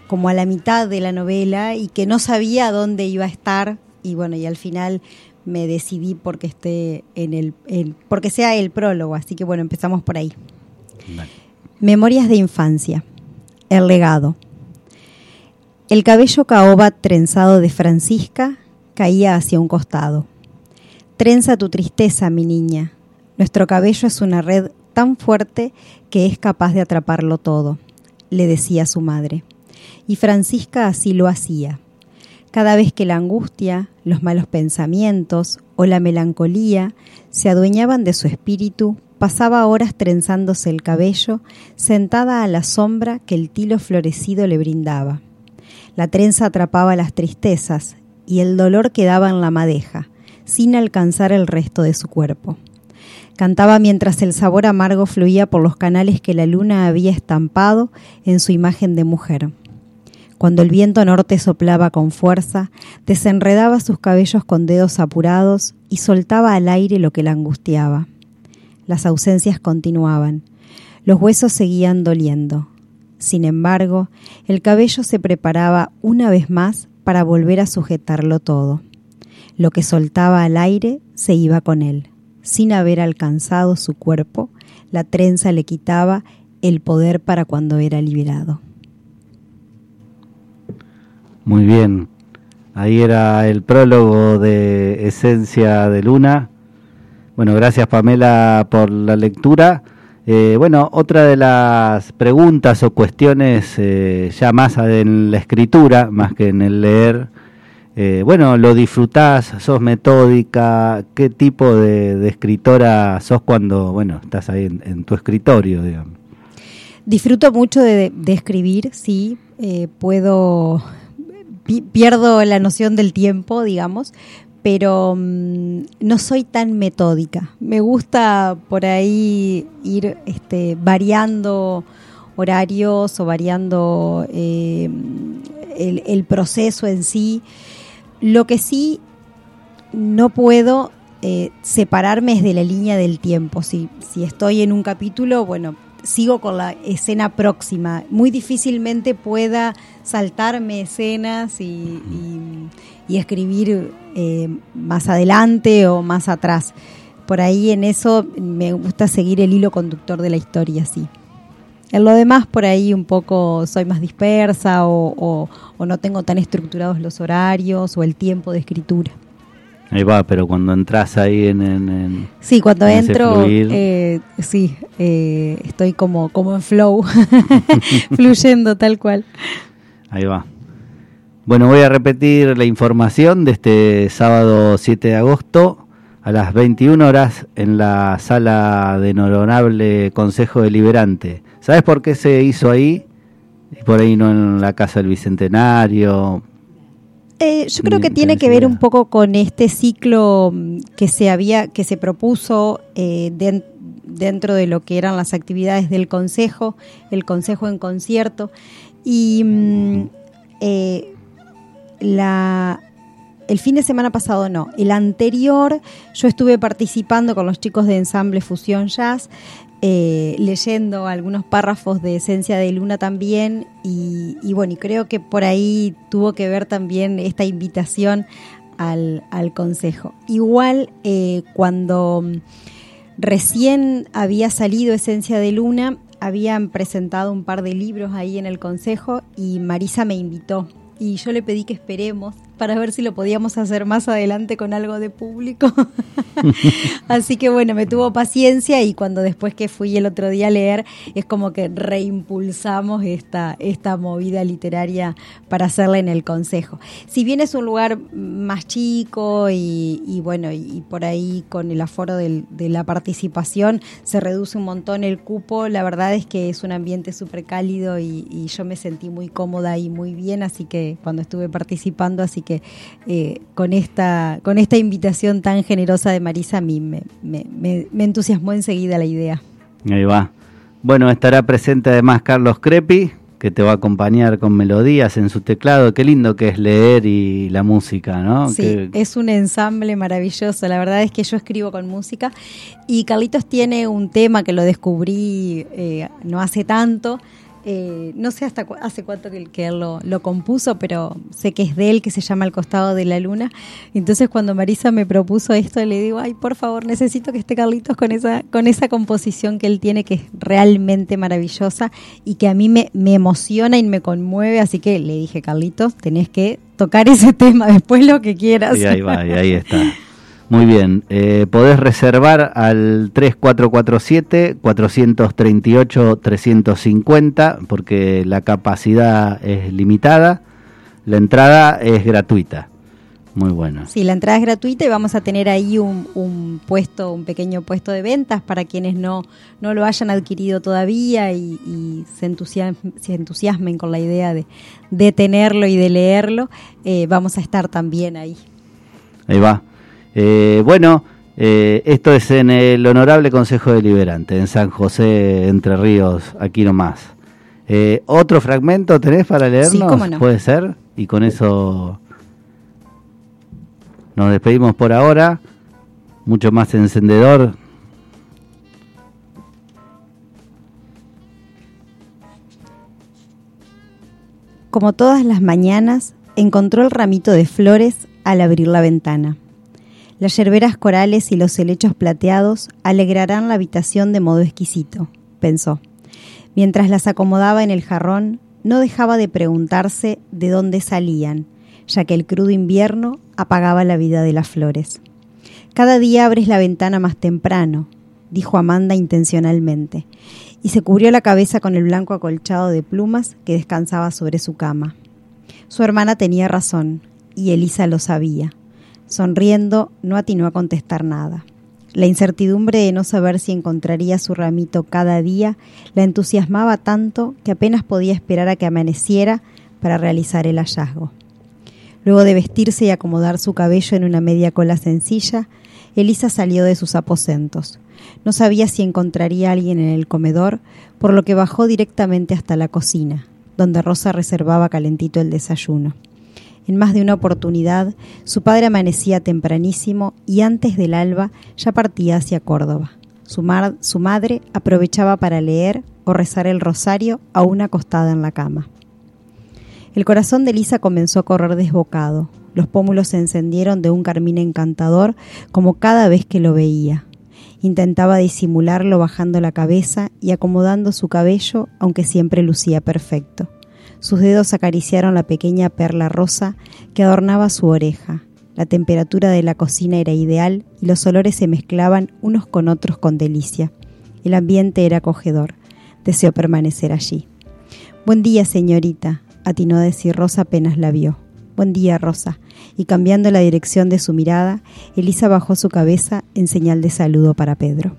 como a la mitad de la novela y que no sabía dónde iba a estar y bueno, y al final me decidí porque esté en el, porque sea el prólogo, así que bueno, empezamos por ahí. Memorias de infancia. El legado. El cabello caoba trenzado de Francisca caía hacia un costado. Trenza tu tristeza, mi niña. Nuestro cabello es una red tan fuerte que es capaz de atraparlo todo, le decía su madre. Y Francisca así lo hacía. Cada vez que la angustia, los malos pensamientos o la melancolía se adueñaban de su espíritu, pasaba horas trenzándose el cabello, sentada a la sombra que el tilo florecido le brindaba. La trenza atrapaba las tristezas y el dolor quedaba en la madeja, sin alcanzar el resto de su cuerpo. Cantaba mientras el sabor amargo fluía por los canales que la luna había estampado en su imagen de mujer. Cuando el viento norte soplaba con fuerza, desenredaba sus cabellos con dedos apurados y soltaba al aire lo que la angustiaba. Las ausencias continuaban. Los huesos seguían doliendo. Sin embargo, el cabello se preparaba una vez más para volver a sujetarlo todo. Lo que soltaba al aire se iba con él. Sin haber alcanzado su cuerpo, la trenza le quitaba el poder para cuando era liberado. Muy bien. Ahí era el prólogo de Esencia de Luna. Bueno, gracias Pamela por la lectura. Eh, bueno, otra de las preguntas o cuestiones eh, ya más en la escritura, más que en el leer, eh, bueno, ¿lo disfrutás? ¿Sos metódica? ¿Qué tipo de, escritora sos cuando, bueno, estás ahí en, tu escritorio, digamos? Disfruto mucho de, escribir, sí. eh, puedo. pi- pierdo la noción del tiempo, digamos, pero mm, no soy tan metódica. Me gusta por ahí ir este, variando horarios o variando eh, el proceso en sí. Lo que sí no puedo eh, separarme es de la línea del tiempo. Si, si estoy en un capítulo, bueno, sigo con la escena próxima. Muy difícilmente pueda saltarme escenas y, escribir eh, más adelante o más atrás. Por ahí en eso me gusta seguir el hilo conductor de la historia, sí. En lo demás, por ahí un poco soy más dispersa o, o- o no tengo tan estructurados los horarios o el tiempo de escritura. Ahí va, pero cuando entras ahí en... en- en- Sí, cuando en entro, eh, sí, eh, estoy como, como en flow, <laughs> <laughs> fluyendo tal cual. Ahí va. Bueno, voy a repetir la información de este sábado 7 de agosto a las 21 horas en la sala del Honorable Consejo Deliberante. ¿Sabes por qué se hizo ahí? Y por ahí no en la Casa del Bicentenario. Eh, yo creo que tiene que ver un poco con este ciclo mm, que se había, que se propuso eh, den- dentro de lo que eran las actividades del consejo, el consejo en concierto y mm, eh, la el fin de semana pasado no, el anterior yo estuve participando con los chicos de ensamble Fusión Jazz, eh, leyendo algunos párrafos de Esencia de Luna también y, y bueno, y creo que por ahí tuvo que ver también esta invitación al, al consejo. Igual eh, cuando mm, recién había salido Esencia de Luna, habían presentado un par de libros ahí en el consejo y Marisa me invitó y yo le pedí que esperemos para ver si lo podíamos hacer más adelante con algo de público. <laughs> Así que bueno, me tuvo paciencia y cuando después que fui el otro día a leer, es como que reimpulsamos esta, esta movida literaria para hacerla en el Consejo. Si bien es un lugar más chico y, bueno, y por ahí con el aforo de la participación se reduce un montón el cupo, la verdad es que es un ambiente súper cálido y, y yo me sentí muy cómoda y muy bien, así que cuando estuve participando, así que eh, con, esta, con esta invitación tan generosa de Marisa, a mí me, me, entusiasmó enseguida la idea. Ahí va. Bueno, estará presente además Carlos Crepi, que te va a acompañar con melodías en su teclado. Qué lindo que es leer y la música, ¿no? Sí, es un ensamble maravilloso. La verdad es que yo escribo con música y Carlitos tiene un tema que lo descubrí eh, no hace tanto, eh, no sé hasta hace cuánto que, él lo, lo, compuso, pero sé que es de él, que se llama El costado de la luna. Entonces cuando Marisa me propuso esto, le digo, ay, por favor, necesito que esté Carlitos con esa, con esa composición que él tiene, que es realmente maravillosa y que a mí me, me emociona y me conmueve. Así que le dije, Carlitos, tenés que tocar ese <laughs> tema después lo que quieras. Y ahí va, y ahí está. Muy bien, eh, podés reservar al 3447-438-350 porque la capacidad es limitada, la entrada es gratuita. Muy bueno. Sí, la entrada es gratuita y vamos a tener ahí un, puesto, un pequeño puesto de ventas para quienes no, no lo hayan adquirido todavía y, se, entusiasmen, se, entusiasmen con la idea de, de tenerlo y de leerlo. Eh, vamos a estar también ahí. Ahí va. Eh, bueno, eh, esto es en el Honorable Consejo Deliberante, en San José, Entre Ríos, aquí nomás. Eh, ¿Otro fragmento tenés para leernos? ¿Puede ser? Y con eso nos despedimos por ahora. Mucho más encendedor. Como todas las mañanas, encontró el ramito de flores al abrir la ventana. Las yerberas corales y los helechos plateados alegrarán la habitación de modo exquisito, pensó. Mientras las acomodaba en el jarrón, no dejaba de preguntarse de dónde salían, ya que el crudo invierno apagaba la vida de las flores. Cada día abres la ventana más temprano, dijo Amanda intencionalmente, y se cubrió la cabeza con el blanco acolchado de plumas que descansaba sobre su cama. Su hermana tenía razón, y Elisa lo sabía. Sonriendo, no atinó a contestar nada. La incertidumbre de no saber si encontraría su ramito cada día la entusiasmaba tanto que apenas podía esperar a que amaneciera para realizar el hallazgo. Luego de vestirse y acomodar su cabello en una media cola sencilla, Elisa salió de sus aposentos. No sabía si encontraría a alguien en el comedor, por lo que bajó directamente hasta la cocina, donde Rosa reservaba calentito el desayuno. En más de una oportunidad, su padre amanecía tempranísimo y antes del alba ya partía hacia Córdoba. Su, madre aprovechaba para leer o rezar el rosario aún acostada en la cama. El corazón de Lisa comenzó a correr desbocado. Los pómulos se encendieron de un carmín encantador como cada vez que lo veía. Intentaba disimularlo bajando la cabeza y acomodando su cabello, aunque siempre lucía perfecto. Sus dedos acariciaron la pequeña perla rosa que adornaba su oreja. La temperatura de la cocina era ideal y los olores se mezclaban unos con otros con delicia. El ambiente era acogedor. Deseó permanecer allí. Buen día, señorita, atinó a decir Rosa apenas la vio. Buen día, Rosa. Y cambiando la dirección de su mirada, Elisa bajó su cabeza en señal de saludo para Pedro.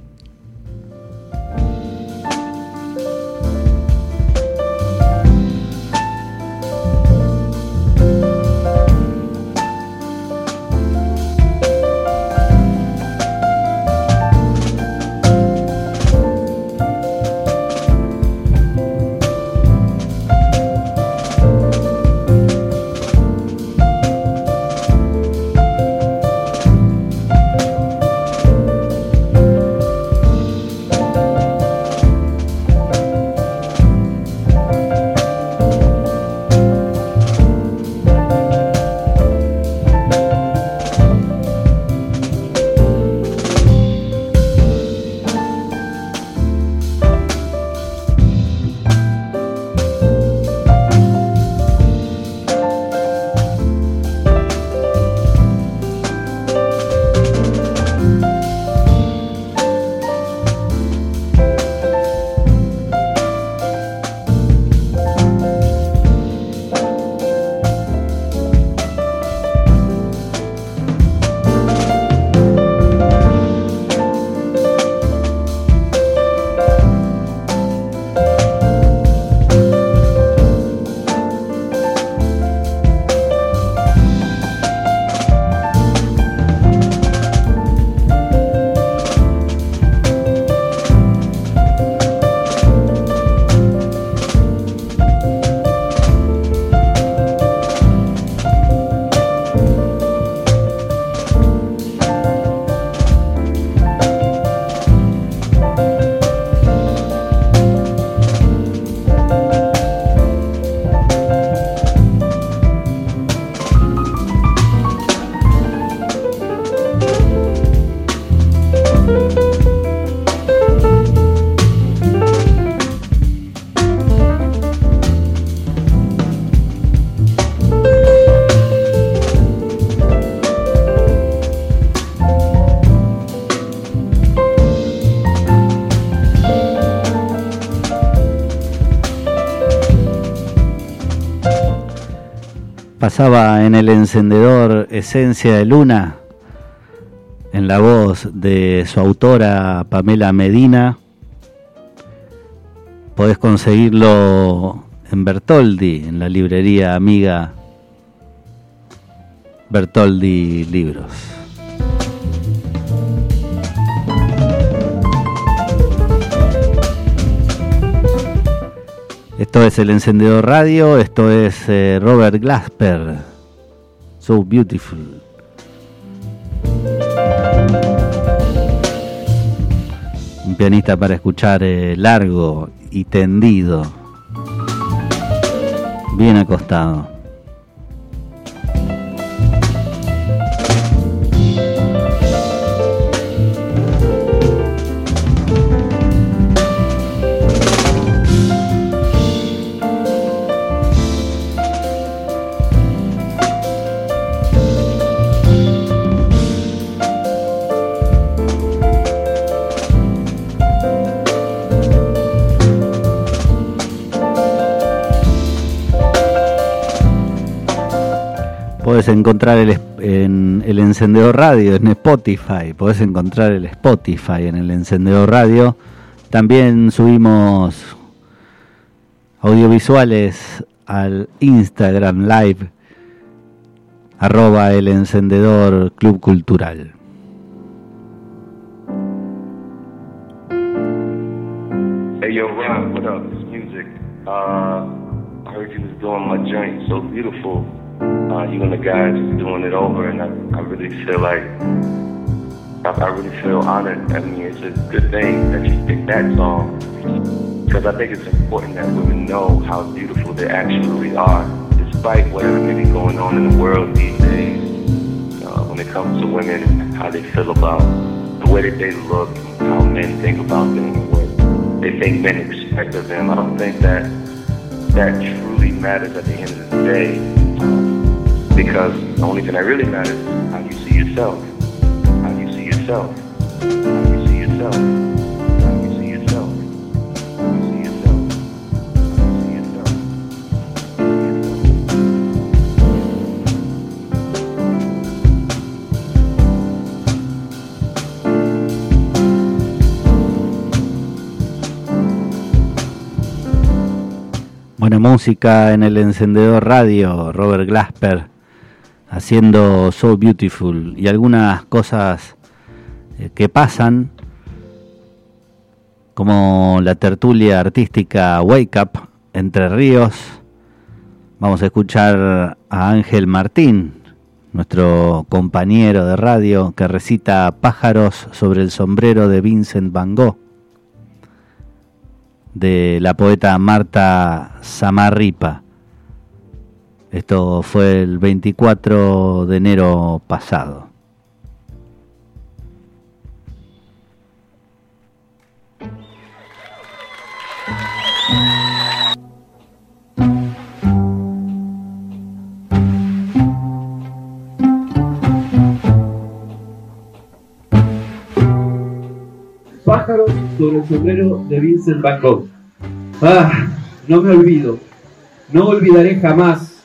Pasaba en el encendedor Esencia de Luna, en la voz de su autora Pamela Medina. Podés conseguirlo en Bertoldi, en la librería amiga Bertoldi Libros. Esto es el encendedor radio, esto es eh, Robert Glasper, So Beautiful. Un pianista para escuchar eh, largo y tendido, bien acostado. Podés encontrar el, en el encendedor radio en Spotify. Podés encontrar el Spotify en el encendedor radio. También subimos audiovisuales al Instagram Live arroba el encendedor club cultural. Uh, you and the guys doing it over, and I, I really feel like I, I really feel honored. I mean, it's a good thing that you picked that song because I think it's important that women know how beautiful they actually are, despite whatever may be going on in the world these days. Uh, when it comes to women how they feel about the way that they look, how men think about them, what they think men expect of them. I don't think that that truly matters at the end of the day. Because the only thing that really matters is how you see yourself. How you see yourself. How you see yourself. Buena música en el encendedor radio, Robert Glasper haciendo So Beautiful y algunas cosas eh, que pasan como la tertulia artística Wake Up Entre Ríos. Vamos a escuchar a Ángel Martín, nuestro compañero de radio que recita Pájaros sobre el sombrero de Vincent Van Gogh de la poeta Marta Samarripa. Esto fue el 24 de enero pasado. Pájaros sobre el sombrero de Vincent Van Gogh. Ah, no me olvido, no olvidaré jamás.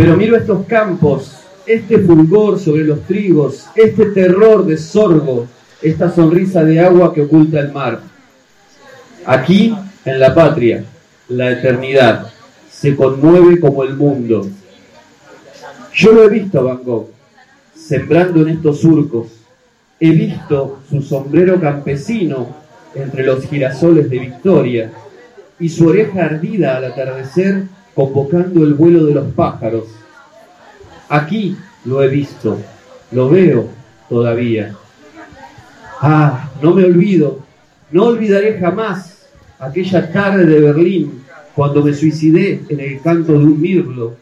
Pero miro estos campos, este fulgor sobre los trigos, este terror de sorgo, esta sonrisa de agua que oculta el mar. Aquí, en la patria, la eternidad se conmueve como el mundo. Yo lo he visto Van Gogh, sembrando en estos surcos. He visto su sombrero campesino entre los girasoles de Victoria y su oreja ardida al atardecer convocando el vuelo de los pájaros. Aquí lo he visto, lo veo todavía. Ah, no me olvido, no olvidaré jamás aquella tarde de Berlín cuando me suicidé en el canto de un mirlo,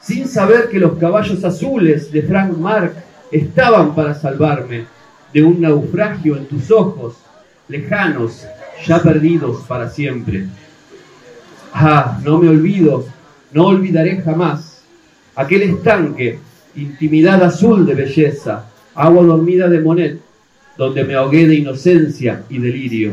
sin saber que los caballos azules de Frank Mark estaban para salvarme de un naufragio en tus ojos, lejanos, ya perdidos para siempre. Ah, no me olvido, no olvidaré jamás aquel estanque, intimidad azul de belleza, agua dormida de Monet, donde me ahogué de inocencia y delirio.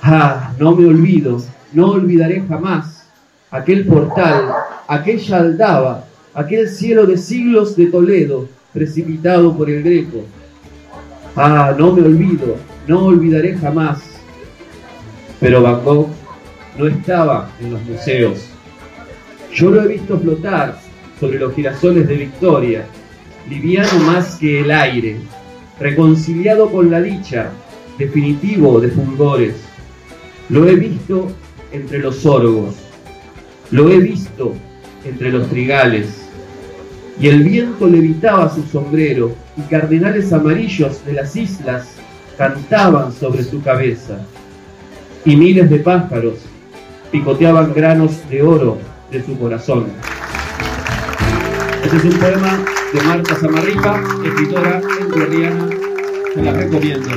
Ah, no me olvido, no olvidaré jamás aquel portal, aquella aldaba aquel cielo de siglos de Toledo, precipitado por el Greco. Ah, no me olvido, no olvidaré jamás. Pero Van Gogh no estaba en los museos. Yo lo he visto flotar sobre los girasoles de Victoria, liviano más que el aire, reconciliado con la dicha, definitivo de fulgores. Lo he visto entre los orgos, lo he visto entre los trigales, y el viento levitaba su sombrero, y cardenales amarillos de las islas cantaban sobre su cabeza, y miles de pájaros picoteaban granos de oro de su corazón. Este es un poema de Marta Zamarripa, escritora entrerriana, se la recomiendo.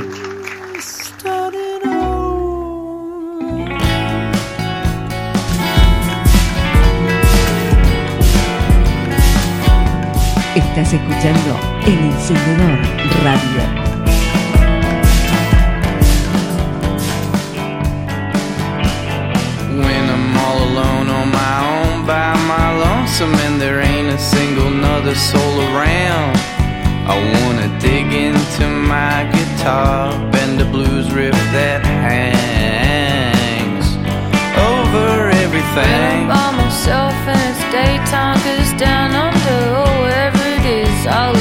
Estás escuchando El Encendedor Radio. Lonesome and there ain't a single nother soul around. I wanna dig into my guitar, bend a blues riff that hangs over everything. I'm by myself and it's daytime, cause down under, oh, wherever it is, I'll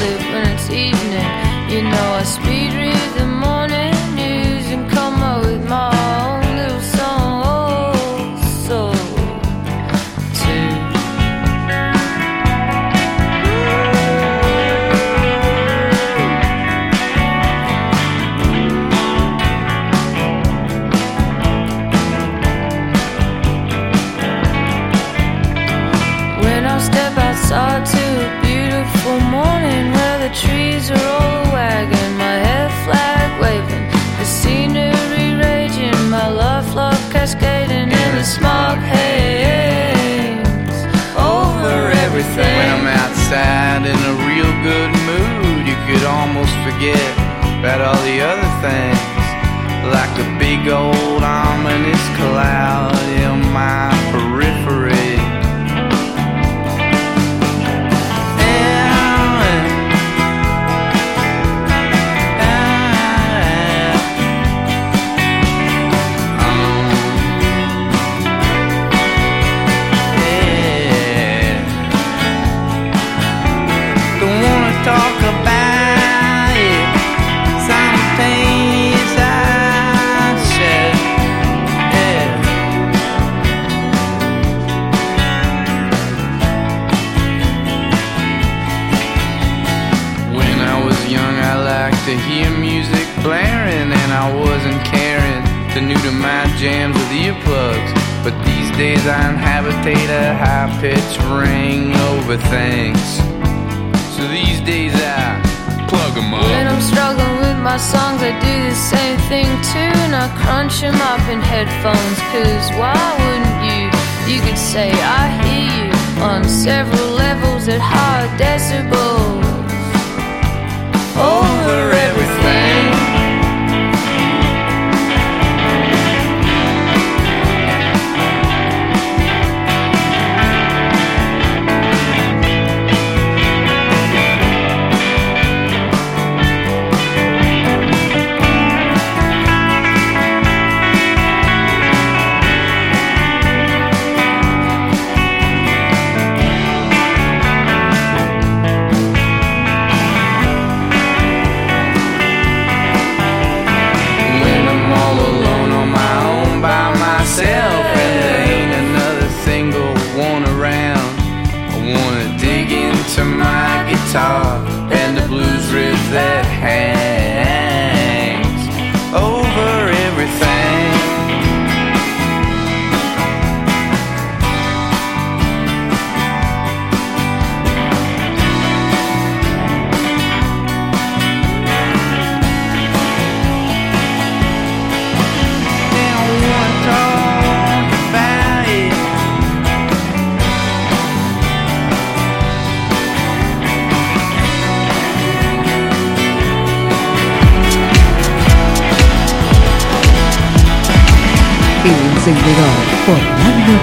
beautiful morning where the trees are all wagging, my head flag waving, the scenery raging, my love love cascading in the smog haze over everything. When I'm outside in a real good mood, you could almost forget about all the other things. Like a big old ominous cloud Days, I inhabitate a high pitched ring over things. So these days, I plug 'em up. When I'm struggling with my songs, I do the same thing too. And I crunch them up in headphones. Cause why wouldn't you? You could say, I hear you on several levels at high decibels. Over everything.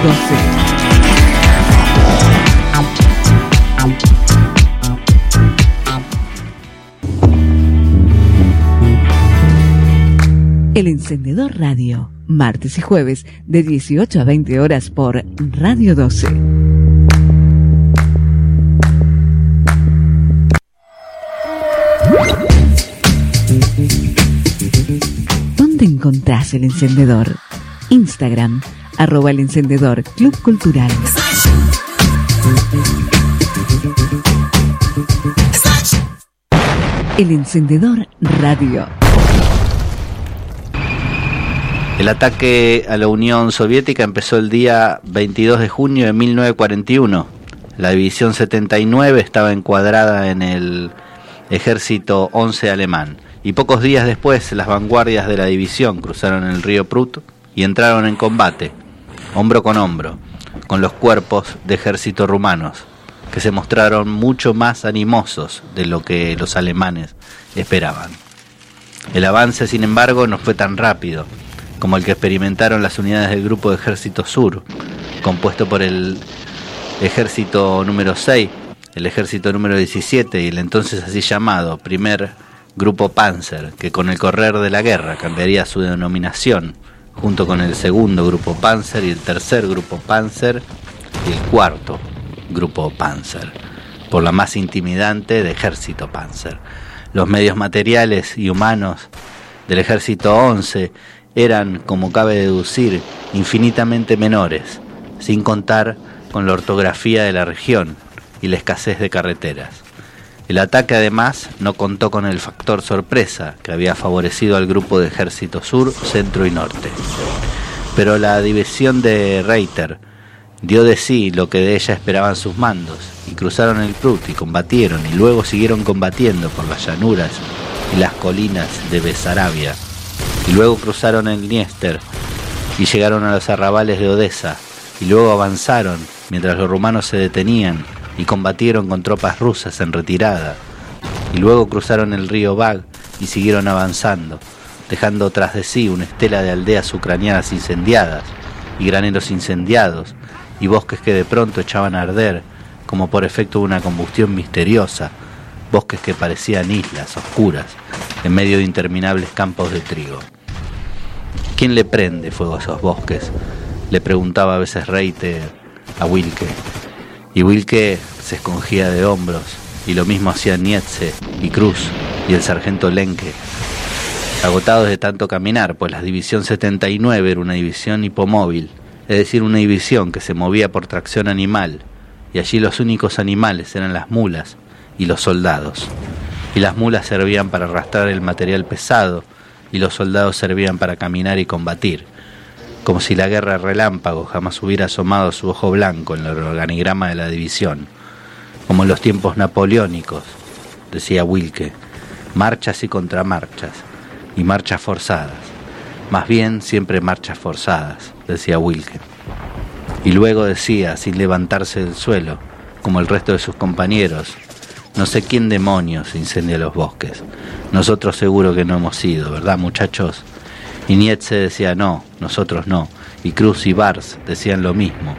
12. El Encendedor Radio, martes y jueves de 18 a 20 horas por Radio 12. ¿Dónde encontrás el encendedor? Instagram, arroba el encendedor Club Cultural. El encendedor radio. El ataque a la Unión Soviética empezó el día 22 de junio de 1941. La División 79 estaba encuadrada en el Ejército 11 alemán y pocos días después las vanguardias de la división cruzaron el río Prut y entraron en combate, hombro con hombro, con los cuerpos de ejército rumanos, que se mostraron mucho más animosos de lo que los alemanes esperaban. El avance, sin embargo, no fue tan rápido como el que experimentaron las unidades del Grupo de Ejército Sur, compuesto por el Ejército número 6, el Ejército número 17 y el entonces así llamado Primer Grupo Panzer, que con el correr de la guerra cambiaría su denominación, junto con el segundo Grupo Panzer y el tercer Grupo Panzer y el cuarto Grupo Panzer, por la más intimidante de Ejército Panzer. Los medios materiales y humanos del Ejército 11 eran, como cabe deducir, infinitamente menores, sin contar con la ortografía de la región y la escasez de carreteras. El ataque además no contó con el factor sorpresa que había favorecido al grupo de ejército sur, centro y norte. Pero la división de Reiter dio de sí lo que de ella esperaban sus mandos y cruzaron el Prut y combatieron y luego siguieron combatiendo por las llanuras y las colinas de Besarabia y luego cruzaron el Dniester y llegaron a los arrabales de Odessa y luego avanzaron mientras los rumanos se detenían y combatieron con tropas rusas en retirada y luego cruzaron el río Bag y siguieron avanzando, dejando tras de sí una estela de aldeas ucranianas incendiadas y graneros incendiados y bosques que de pronto echaban a arder como por efecto de una combustión misteriosa, bosques que parecían islas oscuras en medio de interminables campos de trigo. ¿Quién le prende fuego a esos bosques? Le preguntaba a veces Reiter a Wilke. Y Wilke se escongía de hombros, y lo mismo hacían Nietzsche y Cruz y el sargento Lenke. Agotados de tanto caminar, pues la División 79 era una división hipomóvil, es decir, una división que se movía por tracción animal, y allí los únicos animales eran las mulas y los soldados. Y las mulas servían para arrastrar el material pesado, y los soldados servían para caminar y combatir, como si la guerra relámpago jamás hubiera asomado su ojo blanco en el organigrama de la división, como en los tiempos napoleónicos, decía Wilke, marchas y contramarchas, y marchas forzadas, más bien siempre marchas forzadas, decía Wilke. Y luego decía, sin levantarse del suelo, como el resto de sus compañeros, no sé quién demonios incendia los bosques. Nosotros seguro que no hemos sido, ¿verdad, muchachos? Y Nietzsche decía no, nosotros no. Y Cruz y Bars decían lo mismo.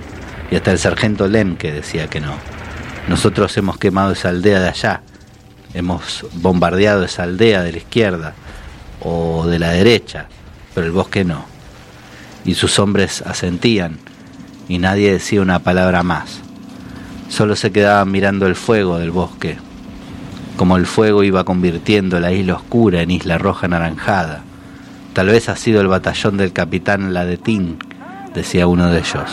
Y hasta el sargento Lemke decía que no. Nosotros hemos quemado esa aldea de allá. Hemos bombardeado esa aldea de la izquierda o de la derecha, pero el bosque no. Y sus hombres asentían y nadie decía una palabra más. Solo se quedaban mirando el fuego del bosque, como el fuego iba convirtiendo la isla oscura en isla roja anaranjada. Tal vez ha sido el batallón del capitán Ladetín, decía uno de ellos.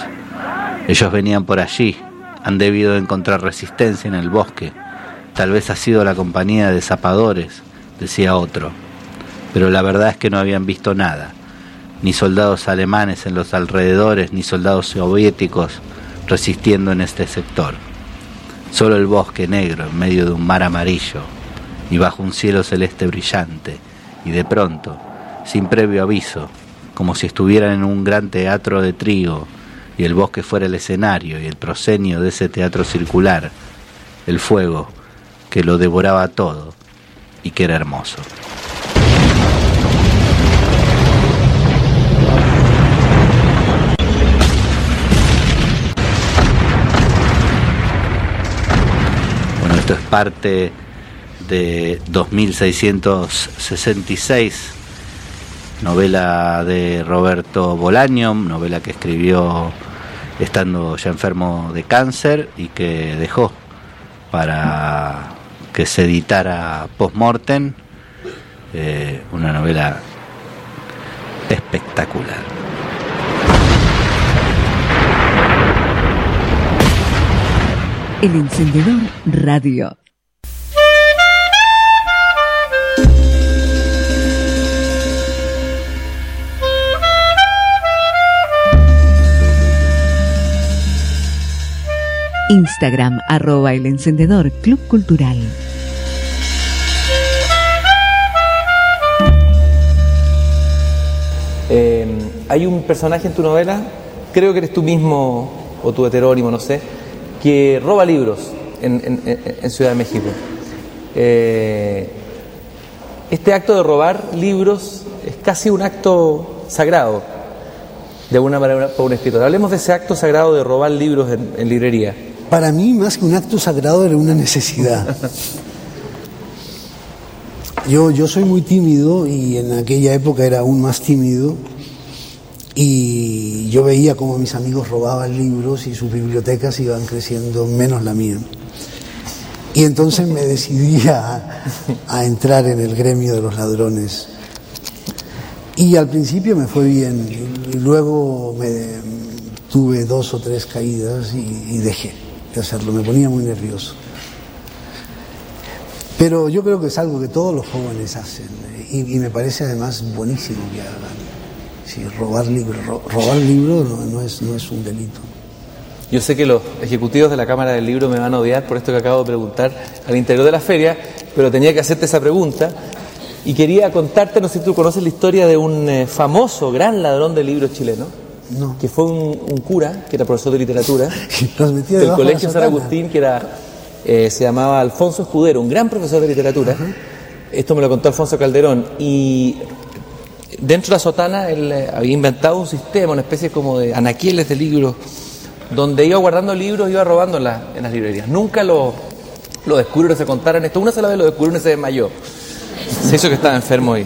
Ellos venían por allí, han debido encontrar resistencia en el bosque. Tal vez ha sido la compañía de zapadores, decía otro. Pero la verdad es que no habían visto nada, ni soldados alemanes en los alrededores, ni soldados soviéticos resistiendo en este sector solo el bosque negro en medio de un mar amarillo y bajo un cielo celeste brillante, y de pronto, sin previo aviso, como si estuvieran en un gran teatro de trigo y el bosque fuera el escenario y el proscenio de ese teatro circular, el fuego que lo devoraba todo y que era hermoso. Esto es parte de 2666 novela de Roberto Bolaño, novela que escribió estando ya enfermo de cáncer y que dejó para que se editara post-mortem, eh, una novela espectacular. El encendedor radio. Instagram arroba el encendedor Club Cultural. Eh, hay un personaje en tu novela, creo que eres tú mismo o tu heterónimo, no sé, que roba libros en, Ciudad de México. Eh, este acto de robar libros es casi un acto sagrado, de alguna manera, para un escritor. Hablemos de ese acto sagrado de robar libros en librería. Para mí, más que un acto sagrado, era una necesidad. Yo, yo soy muy tímido y en aquella época era aún más tímido y yo veía cómo mis amigos robaban libros y sus bibliotecas iban creciendo menos la mía. Y entonces me decidí a, entrar en el gremio de los ladrones. Y al principio me fue bien y luego me, tuve dos o tres caídas y dejé hacerlo, me ponía muy nervioso. Pero yo creo que es algo que todos los jóvenes hacen y, me parece además buenísimo que hagan. Sí, robar libros, ro- robar libros no, no es, no es un delito. Yo sé que los ejecutivos de la Cámara del Libro me van a odiar por esto que acabo de preguntar al interior de la feria, pero tenía que hacerte esa pregunta y quería contarte, no sé si tú conoces la historia de un eh, famoso, gran ladrón de libros chileno, No. que fue un, un cura, que era profesor de literatura, <laughs> del de Colegio San. Agustín, que era, eh, se llamaba Alfonso Escudero, un gran profesor de literatura. Esto me lo contó Alfonso Calderón. Y dentro de la sotana él eh, había inventado un sistema, una especie como de anaqueles de libros, donde iba guardando libros, iba robando en, la- en las librerías. Nunca lo, lo descubrieron, se contaron esto. Una sola vez lo descubrieron y se desmayó. Se hizo que estaba enfermo y,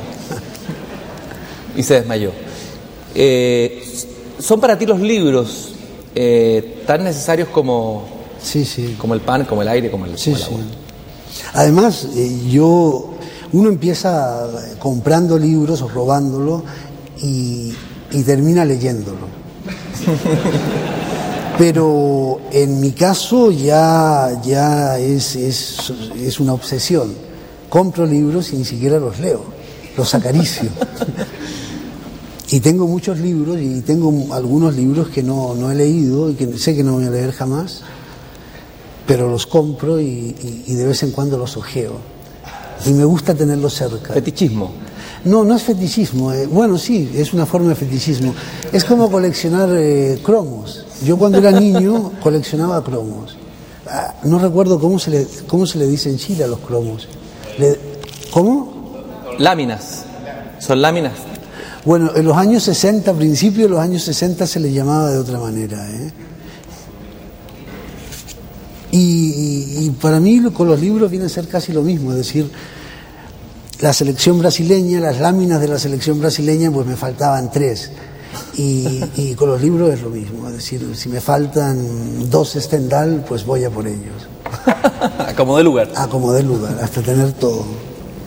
y se desmayó. Eh, ¿Son para ti los libros eh, tan necesarios como, como el pan, como el aire, como el, Sí, como el sí. agua? Además, eh, yo, uno empieza comprando libros o robándolo y, y termina leyéndolo. Pero en mi caso ya, ya es, es, es una obsesión. Compro libros y ni siquiera los leo, los acaricio. <laughs> Y tengo muchos libros y tengo algunos libros que no, no he leído y que sé que no voy a leer jamás, pero los compro y, y- y de vez en cuando los ojeo. Y me gusta tenerlos cerca. ¿Fetichismo? No, no es fetichismo. eh, bueno, sí, es una forma de fetichismo. Es como coleccionar eh, cromos. Yo cuando era niño <laughs> coleccionaba cromos. Ah, no recuerdo cómo se, le, cómo se le dice en Chile a los cromos. Le- ¿Cómo? Láminas. Son láminas. Bueno, en los años 60, a principios de los años 60 se le llamaba de otra manera. ¿eh? Y, para mí con los libros viene a ser casi lo mismo, es decir, la selección brasileña, las láminas de la selección brasileña, pues me faltaban tres. Y, y con los libros es lo mismo, es decir, si me faltan dos Stendhal, pues voy a por ellos. <laughs> A como de lugar. A como de lugar, hasta tener todo.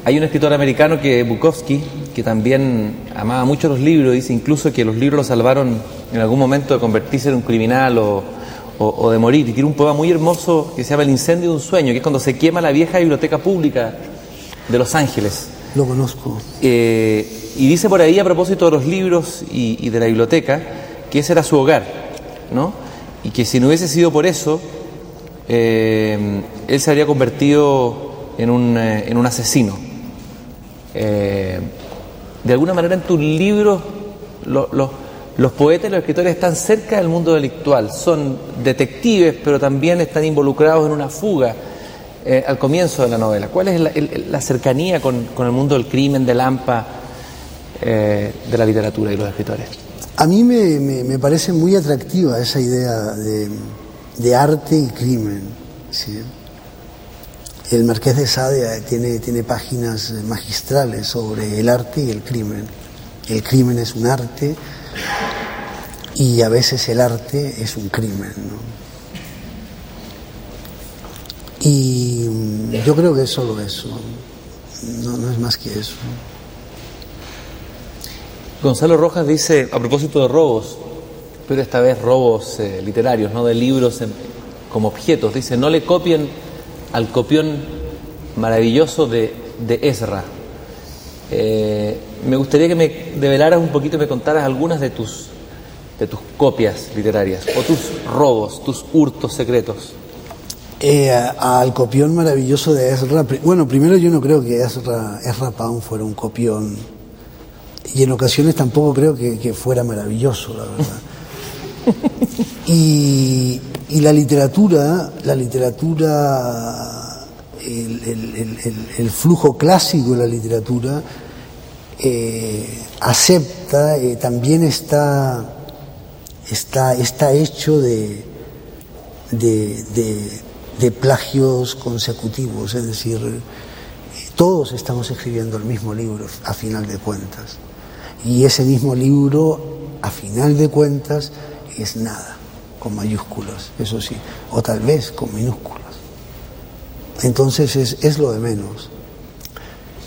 Hay un escritor americano que Bukowski, que también amaba mucho los libros, dice incluso que los libros lo salvaron en algún momento de convertirse en un criminal o, o- o de morir. Y tiene un poema muy hermoso que se llama El incendio de un sueño, que es cuando se quema la vieja biblioteca pública de Los Ángeles. Lo conozco. Eh, y dice por ahí, a propósito de los libros y, y de la biblioteca, que ese era su hogar, ¿no? Y que si no hubiese sido por eso, eh, él se habría convertido en un, eh, en un asesino. De alguna manera en tus libros lo- lo- los poetas y los escritores están cerca del mundo delictual, son detectives, pero también están involucrados en una fuga eh, al comienzo de la novela. ¿Cuál es la cercanía con, con el mundo del crimen, del AMPA, eh, de la literatura y los escritores? A mí me, me- me parece muy atractiva esa idea de, de arte y crimen. ¿sí? El Marqués de Sade tiene, tiene páginas magistrales sobre el arte y el crimen el crimen es un arte y a veces el arte es un crimen. Y mm, yo creo que es solo eso, no, es más que eso. Gonzalo Rojas dice, a propósito de robos, pero esta vez robos eh, literarios, no de libros como objetos, dice, no le copien al copión maravilloso de, de Ezra. Eh, me gustaría que me develaras un poquito y me contaras algunas de tus, de tus copias literarias, o tus robos, tus hurtos secretos. Eh, al copión maravilloso de Ezra, bueno, primero yo no creo que Ezra, Ezra Pound fuera un copión, y en ocasiones tampoco creo que, que fuera maravilloso, la verdad. <laughs> Y, la literatura, la literatura, el, flujo clásico de la literatura eh, acepta, eh, también está, está, está hecho de- de plagios consecutivos, es decir, todos estamos escribiendo el mismo libro a final de cuentas. Y ese mismo libro, a final de cuentas, es nada, con mayúsculas, eso sí, o tal vez con minúsculas. Entonces es, es lo de menos.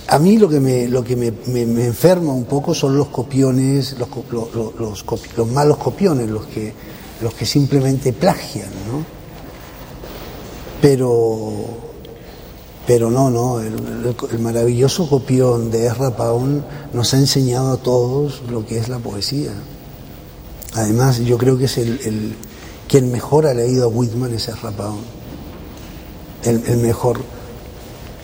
A mí lo que me, lo que me, me- enferma un poco son los copiones, los, los copi- los malos copiones, los que, los que simplemente plagian, ¿no? Pero, pero no, no, el maravilloso copión de Ezra Pound nos ha enseñado a todos lo que es la poesía. Además, yo creo que es el, el- quien mejor ha leído a Whitman es Pound. El, el mejor.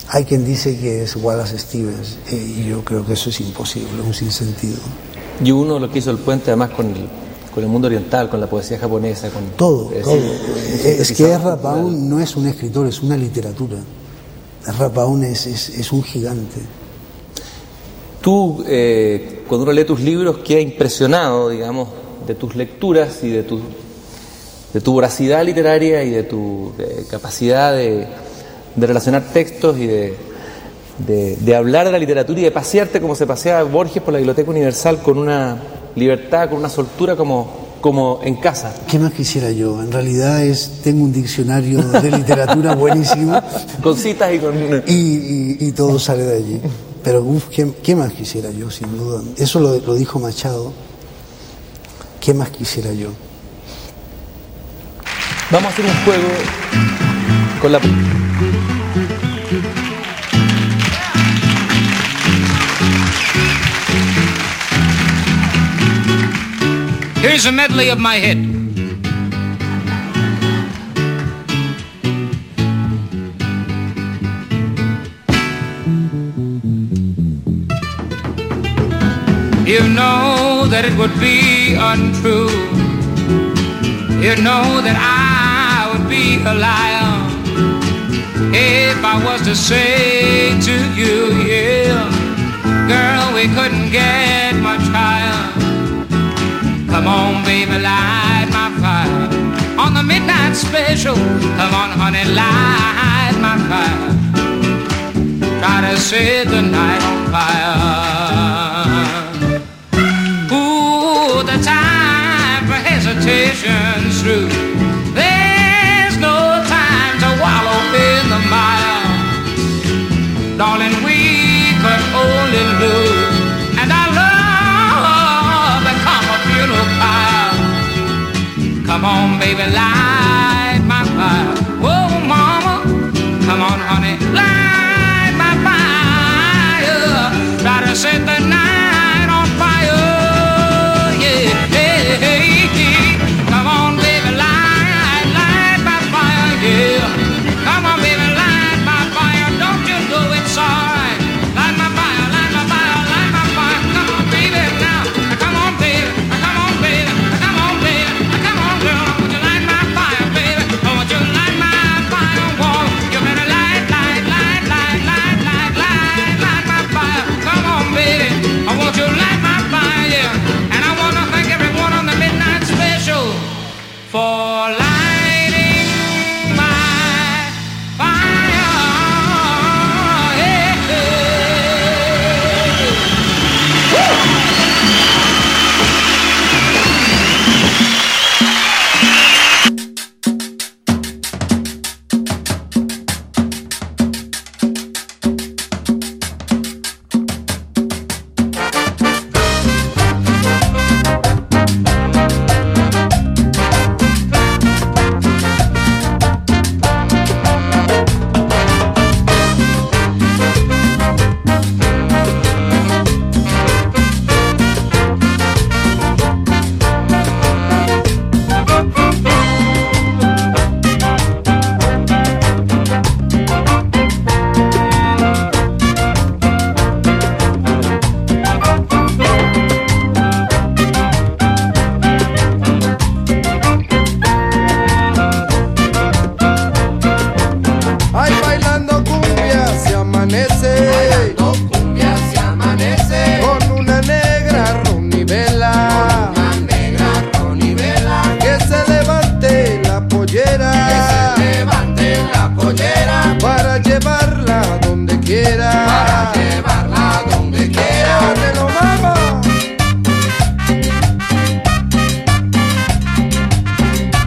Hay quien dice que es Wallace Stevens, eh, y yo creo que eso es imposible, es un sinsentido. Y uno lo que hizo el puente además con el, con el mundo oriental, con la poesía japonesa, con Todo, es todo. Es que. Pound no es un escritor, es una literatura. Es, es, es un gigante. Tú, eh, cuando uno lee tus libros, queda impresionado, digamos, de tus lecturas y de tu, de tu voracidad literaria y de tu eh, capacidad de, de relacionar textos y de, de- de hablar de la literatura y de pasearte como se paseaba Borges por la Biblioteca Universal con una libertad, con una soltura como, como en casa. ¿Qué más quisiera yo? En realidad es tengo un diccionario de literatura <laughs> buenísimo. Con citas y con... Y, y- y todo sale de allí. Pero uf, ¿qué, qué más quisiera yo, sin duda? Eso lo, lo dijo Machado. ¿Qué más quisiera yo? Vamos a hacer un juego con la... Here's a medley of my hit. You know that it would be untrue. You know that I would be a liar if I was to say to you, yeah, girl, we couldn't get much higher. Come on, baby, light my fire. On the midnight special, come on, honey, light my fire. Try to set the night on fire. Through. There's no time to wallow in the mire. Darling, we could only lose. And our love become a funeral pyre. Come on, baby, light my fire. Whoa, mama, come on, honey, light my fire. To set